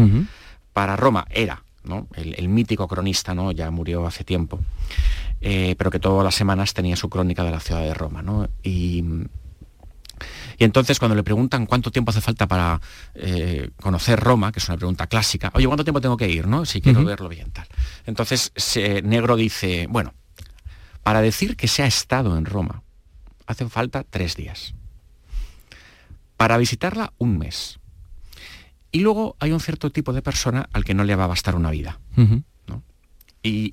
para Roma, era, ¿no? El, el mítico cronista, ¿no? Ya murió hace tiempo. eh, pero que todas las semanas tenía su crónica de la ciudad de Roma, ¿no? Y, y entonces cuando le preguntan cuánto tiempo hace falta para eh, conocer Roma, que es una pregunta clásica, oye, ¿cuánto tiempo tengo que ir, no? Si quiero verlo bien, tal. Entonces se- Negro dice, bueno, para decir que se ha estado en Roma, hacen falta tres días. Para visitarla, un mes. Y luego hay un cierto tipo de persona al que no le va a bastar una vida. Y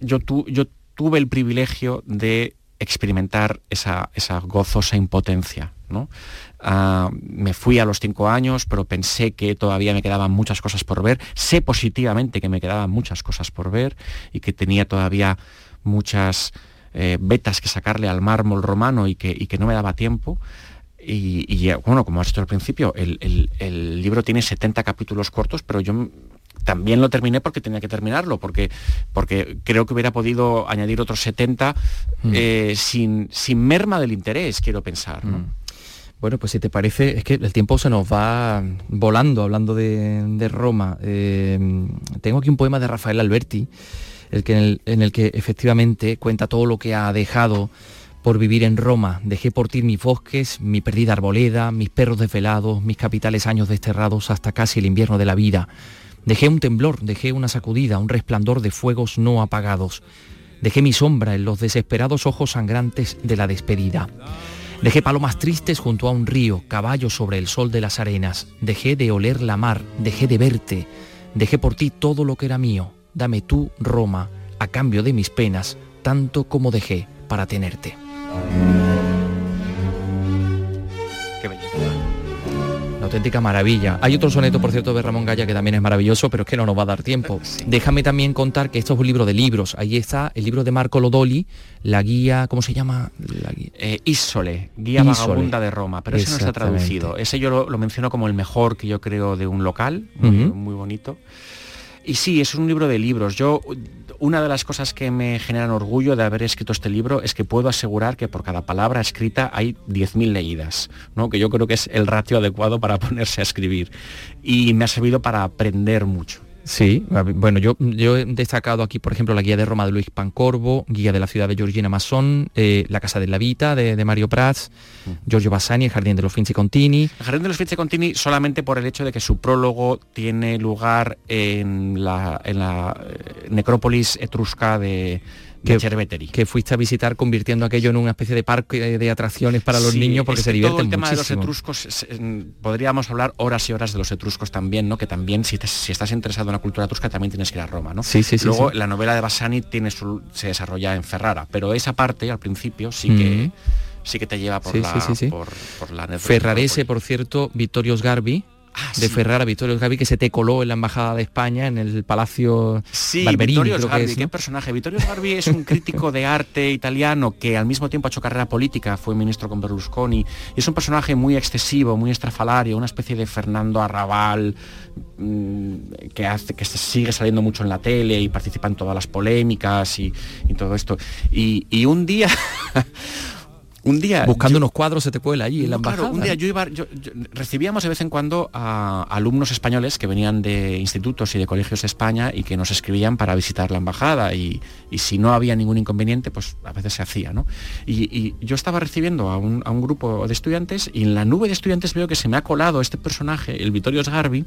yo, tu- yo tuve el privilegio de experimentar esa, esa gozosa impotencia. ¿no? Ah, me fui a los cinco años, pero pensé que todavía me quedaban muchas cosas por ver. Sé positivamente que me quedaban muchas cosas por ver y que tenía todavía muchas eh, vetas que sacarle al mármol romano y que, y que no me daba tiempo. Y, bueno, como has dicho al principio, el, el- el libro tiene 70 capítulos cortos, pero yo también lo terminé porque tenía que terminarlo, porque, porque creo que hubiera podido añadir otros 70 eh, sin, sin merma del interés, quiero pensar. ¿no? Bueno, pues si te parece, es que el tiempo se nos va volando hablando de, de Roma. Eh, tengo aquí un poema de Rafael Alberti, el que en, el, en el que efectivamente cuenta todo lo que ha dejado por vivir en Roma. Dejé por ti mis bosques, mi perdida arboleda, mis perros desvelados, mis capitales años desterrados hasta casi el invierno de la vida. Dejé un temblor, dejé una sacudida, un resplandor de fuegos no apagados. Dejé mi sombra en los desesperados ojos sangrantes de la despedida. Dejé palomas tristes junto a un río, caballos sobre el sol de las arenas. Dejé de oler la mar, dejé de verte. Dejé por ti todo lo que era mío. Dame tú, Roma, a cambio de mis penas, tanto como dejé para tenerte. Auténtica maravilla. Hay otro soneto, por cierto, de Ramón Gaya que también es maravilloso, pero es que no nos va a dar tiempo. Déjame también contar que esto es un libro de libros. Ahí está el libro de Marco Lodoli, la guía, ¿cómo se llama? La guía. Eh, Ísole, Guía. Vagabunda de Roma, pero ese no está traducido. Ese yo lo, lo menciono como el mejor que yo creo de un local, muy bonito. Y sí, es un libro de libros. Yo, una de las cosas que me generan orgullo de haber escrito este libro es que puedo asegurar que por cada palabra escrita hay 10.000 leídas, ¿no? que yo creo que es el ratio adecuado para ponerse a escribir. Y me ha servido para aprender mucho. Sí, bueno, yo, yo he destacado aquí, por ejemplo, la guía de Roma de Luis Pancorbo, guía de la ciudad de Georgina Masson, eh, La Casa de la Vita de, de Mario Prats, Giorgio Bassani, El Jardín de los Finzi Contini. El Jardín de los Fiche Contini solamente por el hecho de que su prólogo tiene lugar en la, en la eh, necrópolis etrusca de que, fuiste a visitar convirtiendo aquello en una especie de parque de atracciones para los Sí, niños porque se divierten todo el tema muchísimo. de los etruscos es- podríamos hablar horas y horas de los etruscos también no que también si, te- si estás interesado en la cultura etrusca también tienes que ir a Roma no Sí, sí, sí, luego sí. la novela de Bassani tiene su- se desarrolla en Ferrara pero esa parte al principio sí que Mm. sí que te lleva por la por, por la. Ferrarese, por cierto, Vittorio Sgarbi, Ah, de Ferrara, Vittorio Sgarbi, que se te coló en la Embajada de España, en el Palacio Sí, Barberini, Vittorio que qué personaje. Vittorio Sgarbi es un crítico de arte italiano que al mismo tiempo ha hecho carrera política, fue ministro con Berlusconi. y Es un personaje muy excesivo, muy estrafalario, una especie de Fernando Arrabal mm, que hace que sigue saliendo mucho en la tele y participa en todas las polémicas y, y todo esto. Y, y un día, un día Buscando unos cuadros se te cuela allí en la no, claro, embajada. un día yo iba, yo- yo- recibíamos de vez en cuando a alumnos españoles que venían de institutos y de colegios de España y que nos escribían para visitar la embajada y, y si no había ningún inconveniente, pues a veces se hacía, ¿no? Y, y yo estaba recibiendo a un, a un grupo de estudiantes y en la nube de estudiantes veo que se me ha colado este personaje, el Vittorio Sgarbi,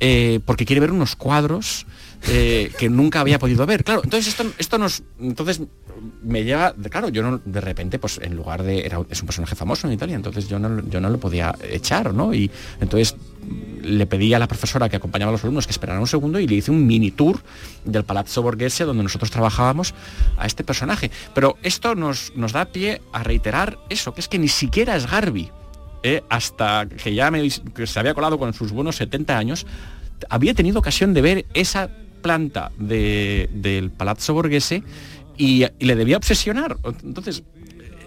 eh, porque quiere ver unos cuadros eh, que nunca había podido ver. Claro, entonces esto, esto nos. Entonces me lleva. Claro, yo no, de repente, pues en lugar de. Era, es un personaje famoso en Italia, entonces yo no, yo no lo podía echar, ¿no? Y entonces le pedí a la profesora que acompañaba a los alumnos que esperaran un segundo y le hice un mini tour del Palazzo Borghese donde nosotros trabajábamos a este personaje. Pero esto nos, nos da pie a reiterar eso, que es que ni siquiera es Garbi, eh, hasta que ya me, que se había colado con sus buenos 70 años, había tenido ocasión de ver esa planta de- del Palazzo Borghese y, y le debía obsesionar. Entonces,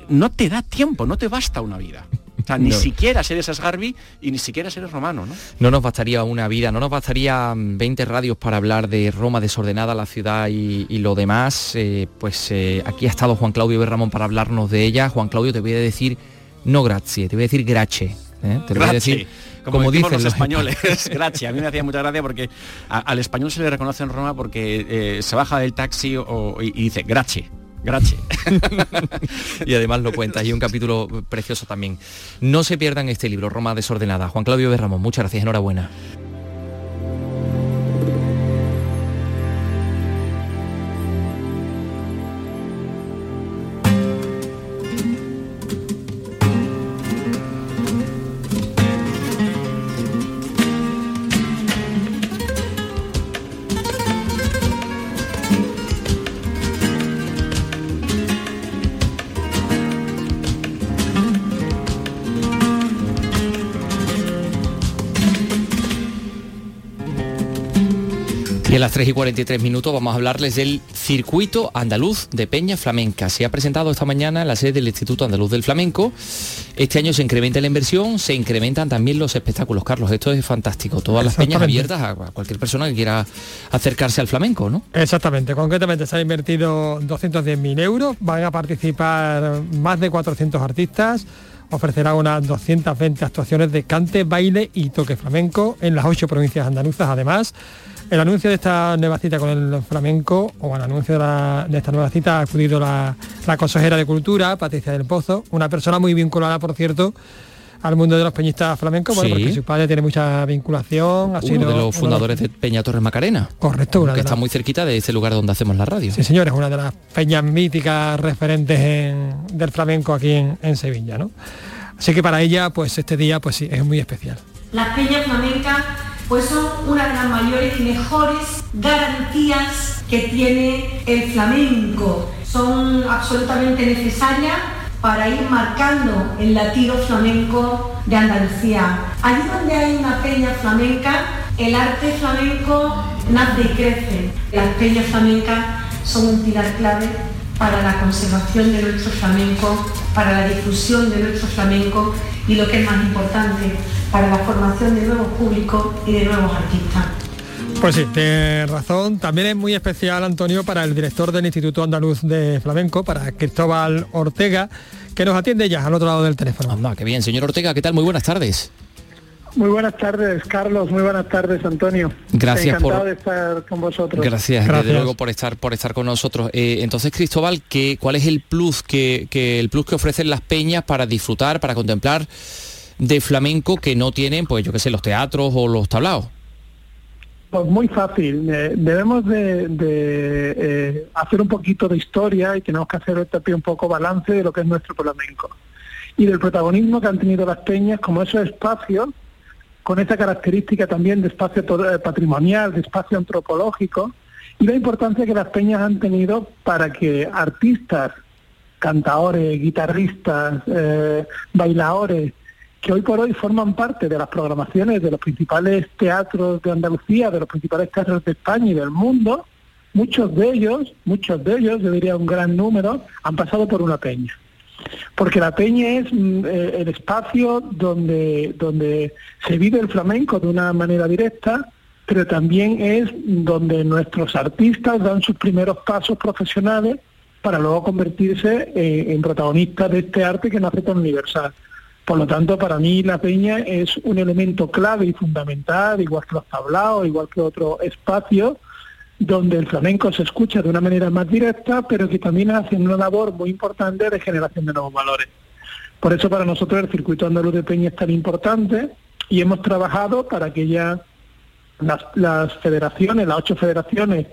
no te da tiempo, no te basta una vida. O sea, ni No. siquiera eres Asgarbi y ni siquiera eres romano, ¿no? No nos bastaría una vida, no nos bastaría mm, 20 radios para hablar de Roma desordenada, la ciudad y, y lo demás. Eh, pues eh, aquí ha estado Juan Claudio Berramón para hablarnos de ella. Juan Claudio, te voy a decir no grazie, te voy a decir grache. ¿eh? Te lo voy a decir como, dicen los españoles. gracias. A mí me hacía mucha gracia porque a- al español se le reconoce en Roma porque eh, se baja del taxi o- y, y dice grache. Grache. y además lo cuentas y un capítulo precioso también. No se pierdan este libro, Roma desordenada. Juan Claudio Berramón, muchas gracias, enhorabuena. Las 3 y 43 minutos vamos a hablarles del circuito andaluz de Peña Flamenca. Se ha presentado esta mañana en la sede del Instituto Andaluz del Flamenco. Este año se incrementa la inversión, se incrementan también los espectáculos. Carlos, esto es fantástico. Todas las peñas abiertas a cualquier persona que quiera acercarse al flamenco, ¿no? Exactamente, concretamente se han invertido 210.000 euros, van a participar más de 400 artistas, ofrecerá unas 220 actuaciones de cante, baile y toque flamenco en las ocho provincias andaluzas. Además, el anuncio de esta nueva cita con el flamenco, o al anuncio de, la- de esta nueva cita, ha acudido la, la consejera de Cultura, Patricia del Pozo, una persona muy vinculada, por cierto, al mundo de los peñistas flamencos, bueno, Sí. porque su padre tiene mucha vinculación, ha sido Uno de uno los fundadores de Peña Torres Macarena. Correcto, una que de está las- muy cerquita de este lugar donde hacemos la radio. Sí, señores, una de las peñas míticas referentes en- del flamenco aquí en, en Sevilla, ¿no? Así que para ella, pues este día, pues sí, es muy especial. Las peñas flamencas pues son una de las mayores y mejores garantías que tiene el flamenco. Son absolutamente necesarias para ir marcando el latido flamenco de Andalucía. Allí donde hay una peña flamenca, el arte flamenco nace y crece. Las peñas flamencas son un pilar clave para la conservación de nuestro flamenco, para la difusión de nuestro flamenco y lo que es más importante, para la formación de nuevos públicos y de nuevos artistas. Pues sí, tienes razón. También es muy especial, Antonio, para el director del Instituto Andaluz de Flamenco, para Cristóbal Ortega, que nos atiende ya al otro lado del teléfono. Anda, qué bien. Señor Ortega, ¿qué tal? Muy buenas tardes. Muy buenas tardes, Carlos. Muy buenas tardes, Antonio. Gracias por- de estar con vosotros. Gracias, desde luego por estar por estar con nosotros. Eh, entonces, Cristóbal, ¿qué, ¿cuál es el plus que, que el plus que ofrecen las peñas para disfrutar, para contemplar de flamenco que no tienen, pues yo qué sé, los teatros o los tablaos? Pues muy fácil. Eh, debemos de, de, eh, hacer un poquito de historia y tenemos que hacer también un poco balance de lo que es nuestro flamenco y del protagonismo que han tenido las peñas como esos espacios con esa característica también de espacio eh, patrimonial, de espacio antropológico y la importancia que las peñas han tenido para que artistas, cantadores, guitarristas, eh, bailadores, que hoy por hoy forman parte de las programaciones de los principales teatros de Andalucía, de los principales teatros de España y del mundo, muchos de ellos, muchos de ellos, yo diría un gran número, han pasado por una peña. Porque la peña es mm, eh, el espacio donde, donde se vive el flamenco de una manera directa, pero también es donde nuestros artistas dan sus primeros pasos profesionales para luego convertirse eh, en protagonistas de este arte que nace tan universal. Por lo tanto, para mí la peña es un elemento clave y fundamental, igual que los tablaos, igual que otro espacio, donde el flamenco se escucha de una manera más directa, pero que también hace una labor muy importante de generación de nuevos valores. Por eso para nosotros el circuito andaluz de peña es tan importante y hemos trabajado para que ya las, las federaciones, las ocho federaciones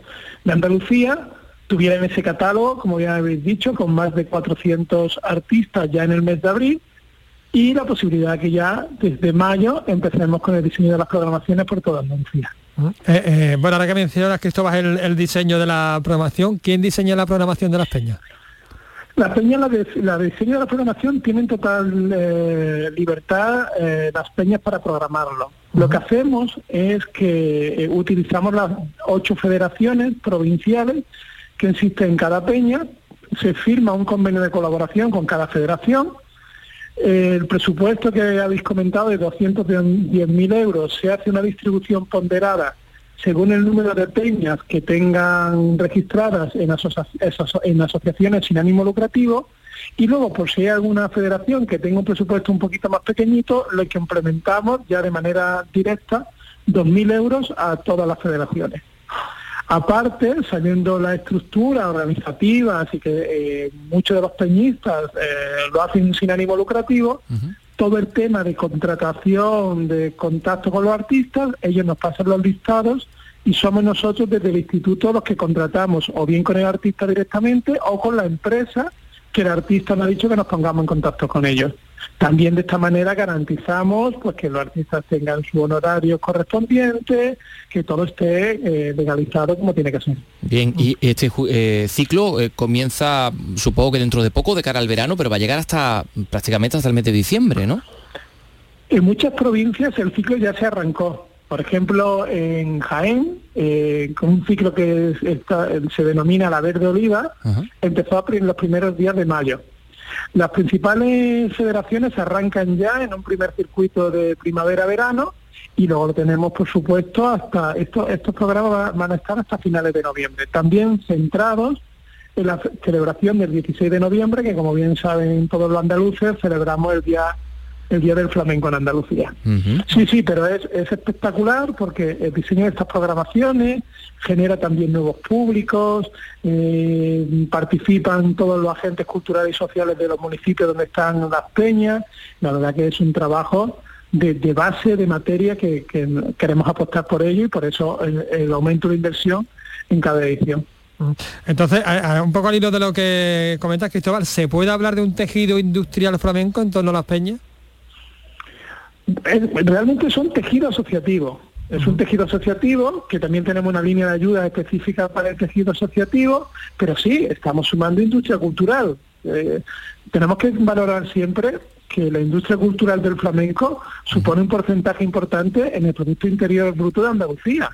de Andalucía, tuvieran ese catálogo, como ya habéis dicho, con más de 400 artistas ya en el mes de abril y la posibilidad que ya desde mayo empecemos con el diseño de las programaciones por toda Andalucía. Eh, eh, bueno, ahora que mencionas, Cristóbal, el, el diseño de la programación, ¿quién diseña la programación de las peñas? Las peñas, la, de, la diseño de la programación tienen total eh, libertad eh, las peñas para programarlo. Lo que hacemos es que eh, utilizamos las ocho federaciones provinciales que existen en cada peña, se firma un convenio de colaboración con cada federación, el presupuesto que habéis comentado de 210.000 euros se hace una distribución ponderada según el número de peñas que tengan registradas en, en asociaciones sin ánimo lucrativo y luego por si hay alguna federación que tenga un presupuesto un poquito más pequeñito, lo que implementamos ya de manera directa 2.000 euros a todas las federaciones. Aparte, sabiendo la estructura organizativa, así que eh, muchos de los peñistas eh, lo hacen sin ánimo lucrativo, todo el tema de contratación, de contacto con los artistas, ellos nos pasan los listados y somos nosotros desde el instituto los que contratamos o bien con el artista directamente o con la empresa que el artista nos ha dicho que nos pongamos en contacto con ellos. También de esta manera garantizamos pues que los artistas tengan su honorario correspondiente, que todo esté eh, legalizado como tiene que ser. Bien, y este eh, ciclo eh, comienza, supongo que dentro de poco, de cara al verano, pero va a llegar hasta prácticamente hasta el mes de diciembre, ¿no? En muchas provincias el ciclo ya se arrancó. Por ejemplo, en Jaén, eh, con un ciclo que está, se denomina la Verde Oliva, Ajá. empezó en los primeros días de mayo. Las principales federaciones arrancan ya en un primer circuito de primavera-verano y luego lo tenemos, por supuesto, hasta estos, estos programas van a estar hasta finales de noviembre. También centrados en la celebración del 16 de noviembre, que como bien saben todos los andaluces, celebramos el día el Día del Flamenco en Andalucía. Uh -huh. Sí, sí, pero es, es, espectacular porque el diseño de estas programaciones genera también nuevos públicos, eh, participan todos los agentes culturales y sociales de los municipios donde están las peñas, la verdad que es un trabajo de, de base, de materia que, que, queremos apostar por ello y por eso el, el aumento de inversión en cada edición. Entonces, a, a, un poco al hilo de lo que comentas, Cristóbal, ¿se puede hablar de un tejido industrial flamenco en torno a las peñas? realmente son tejidos asociativos. Es un tejido asociativo, que también tenemos una línea de ayuda específica para el tejido asociativo, pero sí, estamos sumando industria cultural. Eh, tenemos que valorar siempre que la industria cultural del flamenco supone un porcentaje importante en el Producto Interior Bruto de Andalucía.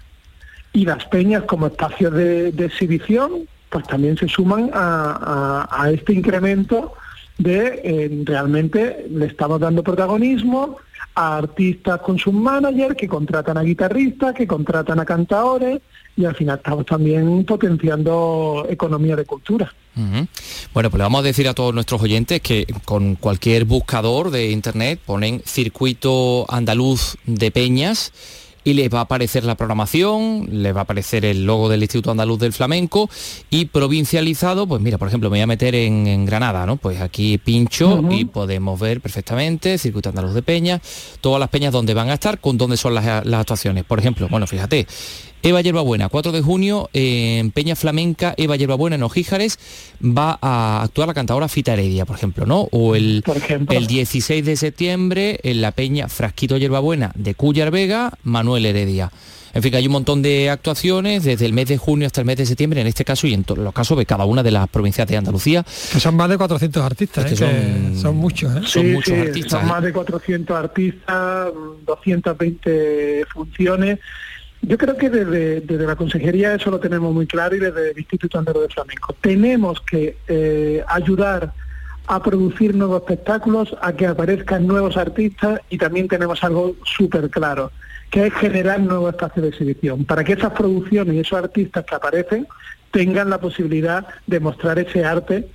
Y las peñas como espacios de, de exhibición, pues también se suman a, a, a este incremento de eh, realmente le estamos dando protagonismo a artistas con sus managers que contratan a guitarristas, que contratan a cantadores y al final estamos también potenciando economía de cultura. Bueno, pues le vamos a decir a todos nuestros oyentes que con cualquier buscador de internet ponen circuito andaluz de peñas y les va a aparecer la programación, les va a aparecer el logo del Instituto Andaluz del Flamenco y provincializado, pues mira, por ejemplo, me voy a meter en, en Granada, ¿no? Pues aquí pincho uh -huh. y podemos ver perfectamente Circuito Andaluz de Peñas, todas las peñas donde van a estar, con dónde son las, las actuaciones. Por ejemplo, bueno, fíjate, Eva Yerbabuena, 4 de junio, en Peña Flamenca, Eva Yerbabuena en Ojíjares, va a actuar la cantadora Fita Heredia, por ejemplo, ¿no? O el, el 16 de septiembre, en la Peña Frasquito Yerbabuena de Cuyar Vega, Manuel Heredia. En fin, que hay un montón de actuaciones desde el mes de junio hasta el mes de septiembre, en este caso y en todos los casos de cada una de las provincias de Andalucía. Que son más de 400 artistas, Es ¿eh? que Que son- son, muchos. ¿eh? son Sí, muchos sí, artistas. Son ¿eh? más de 400 artistas, 220 funciones. Yo creo que desde, desde la consejería eso lo tenemos muy claro y desde el Instituto Andaluz de Flamenco. Tenemos que eh, ayudar a producir nuevos espectáculos, a que aparezcan nuevos artistas y también tenemos algo súper claro, que es generar nuevos espacios de exhibición, para que esas producciones y esos artistas que aparecen tengan la posibilidad de mostrar ese arte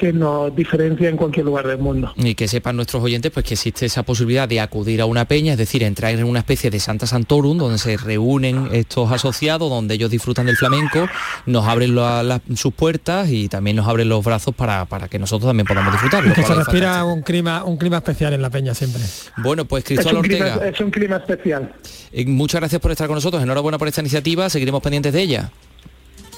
que nos diferencia en cualquier lugar del mundo. Y que sepan nuestros oyentes pues que existe esa posibilidad de acudir a una peña, es decir, entrar en una especie de Santa Santorum donde se reúnen estos asociados, donde ellos disfrutan del flamenco, nos abren la- la- sus puertas y también nos abren los brazos para, para que nosotros también podamos disfrutar. lo que se es respira un clima, un clima especial en la peña siempre. Bueno, pues Es Cristóbal clima, Ortega, es un clima especial. eh, muchas gracias por estar con nosotros, enhorabuena por esta iniciativa, seguiremos pendientes de ella.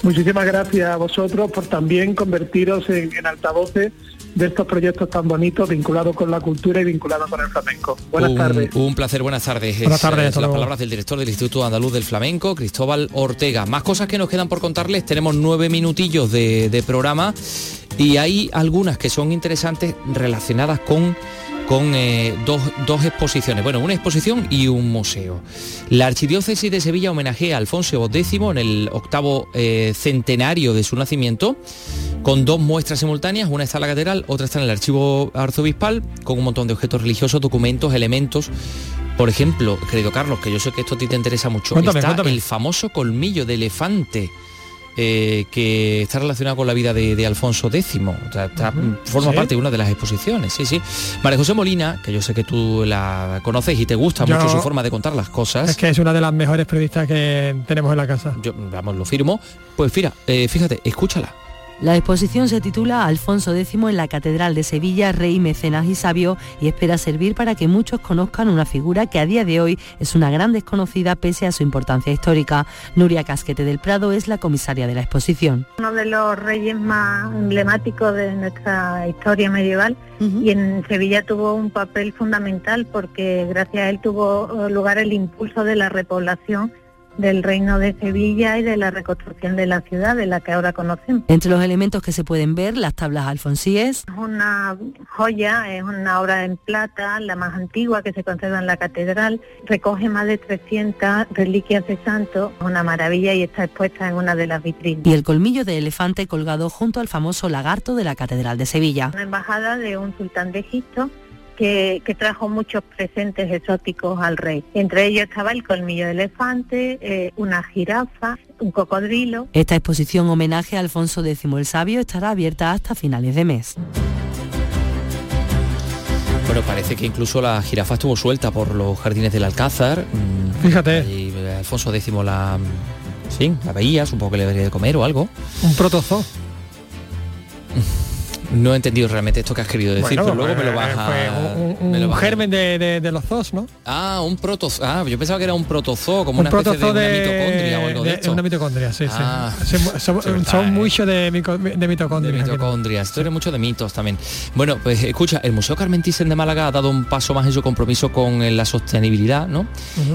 Muchísimas gracias a vosotros por también convertiros en, en altavoces de estos proyectos tan bonitos vinculados con la cultura y vinculados con el flamenco. Buenas un, tardes. un placer, buenas tardes. Buenas Es, tardes, hasta las palabras del director del Instituto Andaluz del Flamenco, Cristóbal Ortega. Más cosas que nos quedan por contarles, tenemos nueve minutillos de, de programa y hay algunas que son interesantes relacionadas con con eh, dos, dos exposiciones, bueno, una exposición y un museo. La Archidiócesis de Sevilla homenajea a Alfonso X en el octavo eh, centenario de su nacimiento con dos muestras simultáneas, una está en la catedral, otra está en el archivo arzobispal, con un montón de objetos religiosos, documentos, elementos. Por ejemplo, querido Carlos, que yo sé que esto a ti te interesa mucho, Cuéntame, está cuéntame. el famoso colmillo de elefante. Eh, que está relacionado con la vida de, de Alfonso X, forma ¿Sí? parte de una de las exposiciones, sí, sí. María José Molina, que yo sé que tú la conoces y te gusta Yo- mucho su forma de contar las cosas. Es que es una de las mejores periodistas que tenemos en la casa. Yo, vamos, lo firmo. Pues mira, eh, fíjate, escúchala. La exposición se titula Alfonso X en la Catedral de Sevilla, Rey, Mecenas y Sabio y espera servir para que muchos conozcan una figura que a día de hoy es una gran desconocida pese a su importancia histórica. Nuria Casquete del Prado es la comisaria de la exposición. uno de los reyes más emblemáticos de nuestra historia medieval y en Sevilla tuvo un papel fundamental porque gracias a él tuvo lugar el impulso de la repoblación del reino de Sevilla y de la reconstrucción de la ciudad de la que ahora conocemos. Entre los elementos que se pueden ver, las tablas alfonsíes, Es una joya, es una obra en plata, la más antigua que se conserva en la catedral, recoge más de 300 reliquias de santos, es una maravilla y está expuesta en una de las vitrinas. y el colmillo de elefante colgado junto al famoso lagarto de la Catedral de Sevilla. una embajada de un sultán de Egipto que, que trajo muchos presentes exóticos al rey. Entre ellos estaba el colmillo de elefante, eh, una jirafa, un cocodrilo. Esta exposición homenaje a Alfonso X el Sabio estará abierta hasta finales de mes. Bueno, parece que incluso la jirafa estuvo suelta por los jardines del Alcázar. Mm, Fíjate. Y eh, Alfonso X la... Sí, la veía, supongo que le debería de comer o algo. Un protozoo. No he entendido realmente esto que has querido decir, Bueno, pero luego me lo eh, vas a... fue un, un- me lo un vas a- germen de, de- de los zoos, ¿no? Ah, un protozoo. Ah, yo pensaba que era un protozoo, como un una especie de, una de, mitocondria o algo de, esto. una mitocondria, sí, Ah, sí. Son, son- son eh. mucho de, mitocondrias. De mitocondrias. Esto eres mucho de mitos también. Bueno, pues escucha, el Museo Carmen Thyssen de Málaga ha dado un paso más en su compromiso con eh, la sostenibilidad, ¿no?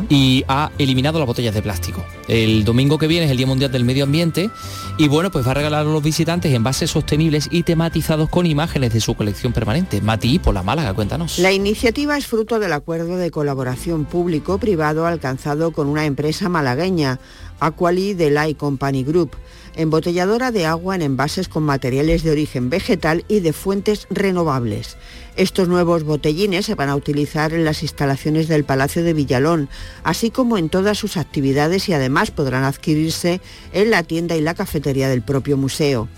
Y ha eliminado las botellas de plástico. El domingo que viene es el Día Mundial del Medio Ambiente y bueno, pues va a regalar a los visitantes envases sostenibles y tematizados con imágenes de su colección permanente. Mati por la Málaga, cuéntanos. La iniciativa es fruto del acuerdo de colaboración público-privado alcanzado con una empresa malagueña, Aquali de Lai Company Group, embotelladora de agua en envases con materiales de origen vegetal y de fuentes renovables. Estos nuevos botellines se van a utilizar en las instalaciones del Palacio de Villalón, así como en todas sus actividades y además podrán adquirirse en la tienda y la cafetería del propio museo.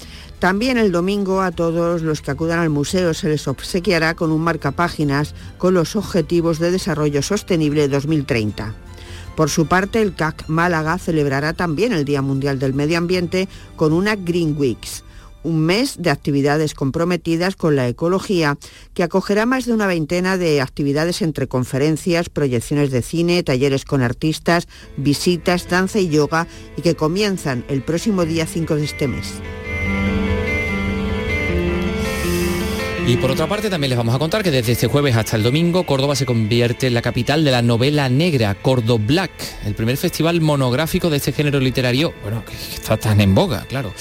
También el domingo a todos los que acudan al museo se les obsequiará con un marcapáginas con los Objetivos de Desarrollo Sostenible 2030. Por su parte, el CAC Málaga celebrará también el Día Mundial del Medio Ambiente con una Green Weeks, un mes de actividades comprometidas con la ecología, que acogerá más de una veintena de actividades entre conferencias, proyecciones de cine, talleres con artistas, visitas, danza y yoga, y que comienzan el próximo día 5 de este mes. Y por otra parte también les vamos a contar que desde este jueves hasta el domingo Córdoba se convierte en la capital de la novela negra, Black, el primer festival monográfico de este género literario, bueno, que está tan en boga, claro.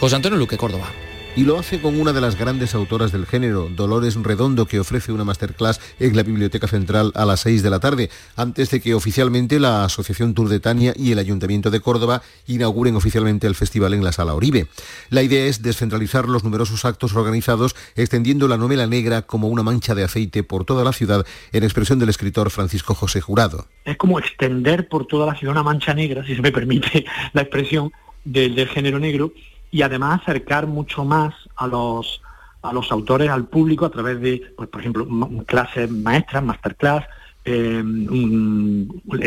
José Antonio Luque, Córdoba y lo hace con una de las grandes autoras del género, Dolores Redondo, que ofrece una masterclass en la Biblioteca Central a las 6 de la tarde, antes de que oficialmente la Asociación Tour de Tania y el Ayuntamiento de Córdoba inauguren oficialmente el festival en la Sala Oribe. La idea es descentralizar los numerosos actos organizados, extendiendo la novela negra como una mancha de aceite por toda la ciudad, en expresión del escritor Francisco José Jurado. Es como extender por toda la ciudad una mancha negra, si se me permite la expresión, del género negro y además acercar mucho más a los a los autores al público a través de, pues, por ejemplo, clases maestras, masterclass, eh,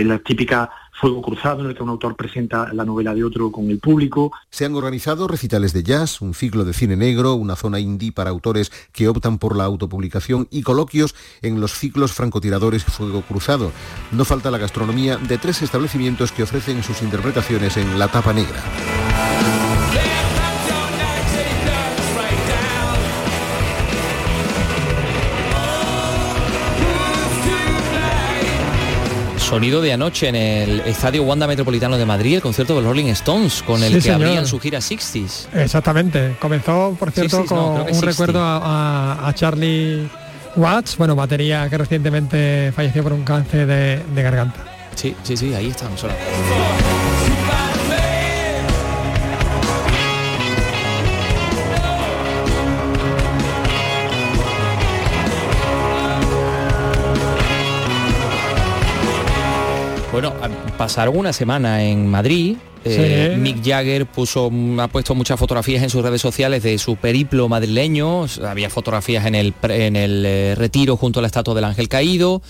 la típica Fuego Cruzado, en el que un autor presenta la novela de otro con el público. Se han organizado recitales de jazz, un ciclo de cine negro, una zona indie para autores que optan por la autopublicación y coloquios en los ciclos francotiradores Fuego Cruzado. No falta la gastronomía de tres establecimientos que ofrecen sus interpretaciones en la tapa negra. Sonido de anoche en el Estadio Wanda Metropolitano de Madrid, el concierto de los Rolling Stones, con el que abrían su gira 60s. Exactamente. Comenzó, por cierto, con un recuerdo a, Charlie Watts, bueno, batería que recientemente falleció por un cáncer de, garganta. Sí, sí, sí, ahí estamos. Pasaron una semana en Madrid. Eh, Mick Jagger puso, ha puesto muchas fotografías en sus redes sociales de su periplo madrileño. Había fotografías en el, en el eh, retiro junto a la estatua del ángel caído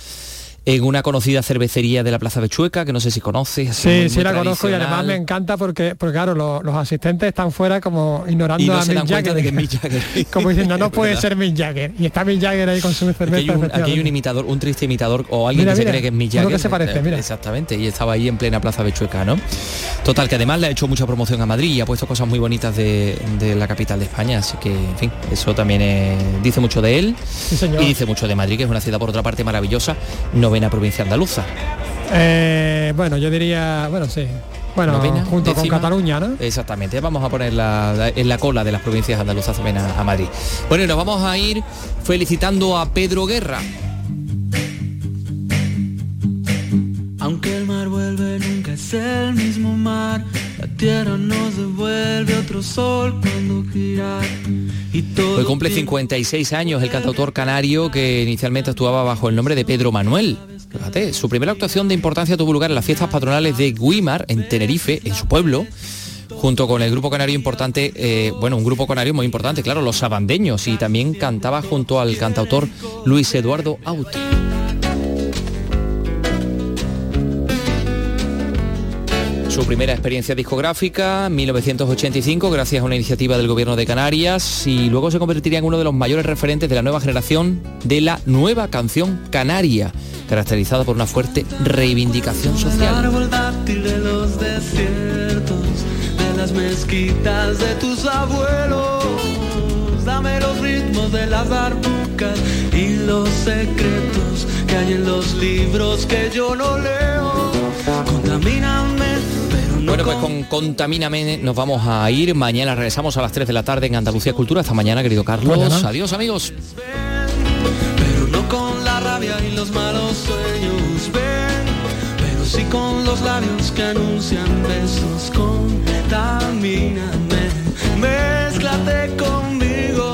en una conocida cervecería de la Plaza de Chueca, que no sé si conoces. Sí, sí la conozco y además me encanta porque, porque claro, los, asistentes están fuera como ignorando a Mick Jagger. De que Mick Jagger. como diciendo, no, puede ser Mick Jagger. Y está Mick Jagger ahí con su cerveza. Aquí hay un, imitador, un triste imitador o alguien que se cree que es Mick Jagger. que se parece, mira. Exactamente, y estaba ahí en plena Plaza de Chueca, ¿no? Total, que además le ha hecho mucha promoción a Madrid y ha puesto cosas muy bonitas de, la capital de España, así que, en fin, eso también dice mucho de él y dice mucho de Madrid, que es una ciudad por otra parte maravillosa, novena provincia andaluza. Eh, bueno, yo diría, bueno, sí. Bueno, junto con Cataluña, ¿no? Exactamente, vamos a ponerla en la cola de las provincias andaluzas también a, Madrid. Bueno, y nos vamos a ir felicitando a Pedro Guerra. Aunque el mar vuelve, nunca es el mismo mar. La tierra nos devuelve otro sol cuando gira. Hoy cumple 56 años el cantautor canario que inicialmente actuaba bajo el nombre de Pedro Manuel. Fíjate, su primera actuación de importancia tuvo lugar en las fiestas patronales de Guimar, en Tenerife, en su pueblo, junto con el grupo canario importante, eh, bueno, un grupo canario muy importante, claro, los sabandeños, y también cantaba junto al cantautor Luis Eduardo Auti. Su primera experiencia discográfica, 1985, gracias a una iniciativa del gobierno de Canarias, y luego se convertiría en uno de los mayores referentes de la nueva generación de la nueva canción canaria caracterizado por una fuerte reivindicación social. dame los ritmos de las barbucas y los secretos que hay en los libros que yo no leo. Contamíname bueno, pues con Contamíname nos vamos a ir. Mañana regresamos a las 3 de la tarde en Andalucía Cultura. Hasta mañana, querido Carlos. Adiós, amigos. Y los malos sueños ven, pero sí con los labios que anuncian besos, contamíname, mezclate conmigo,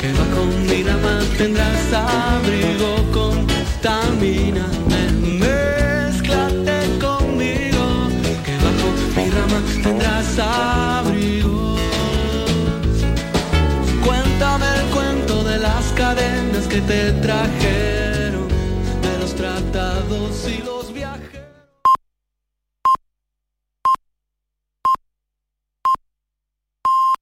que bajo mi rama tendrás abrigo, contamíname, tendrás abrigo. Cuéntame el cuento de las cadenas que te traje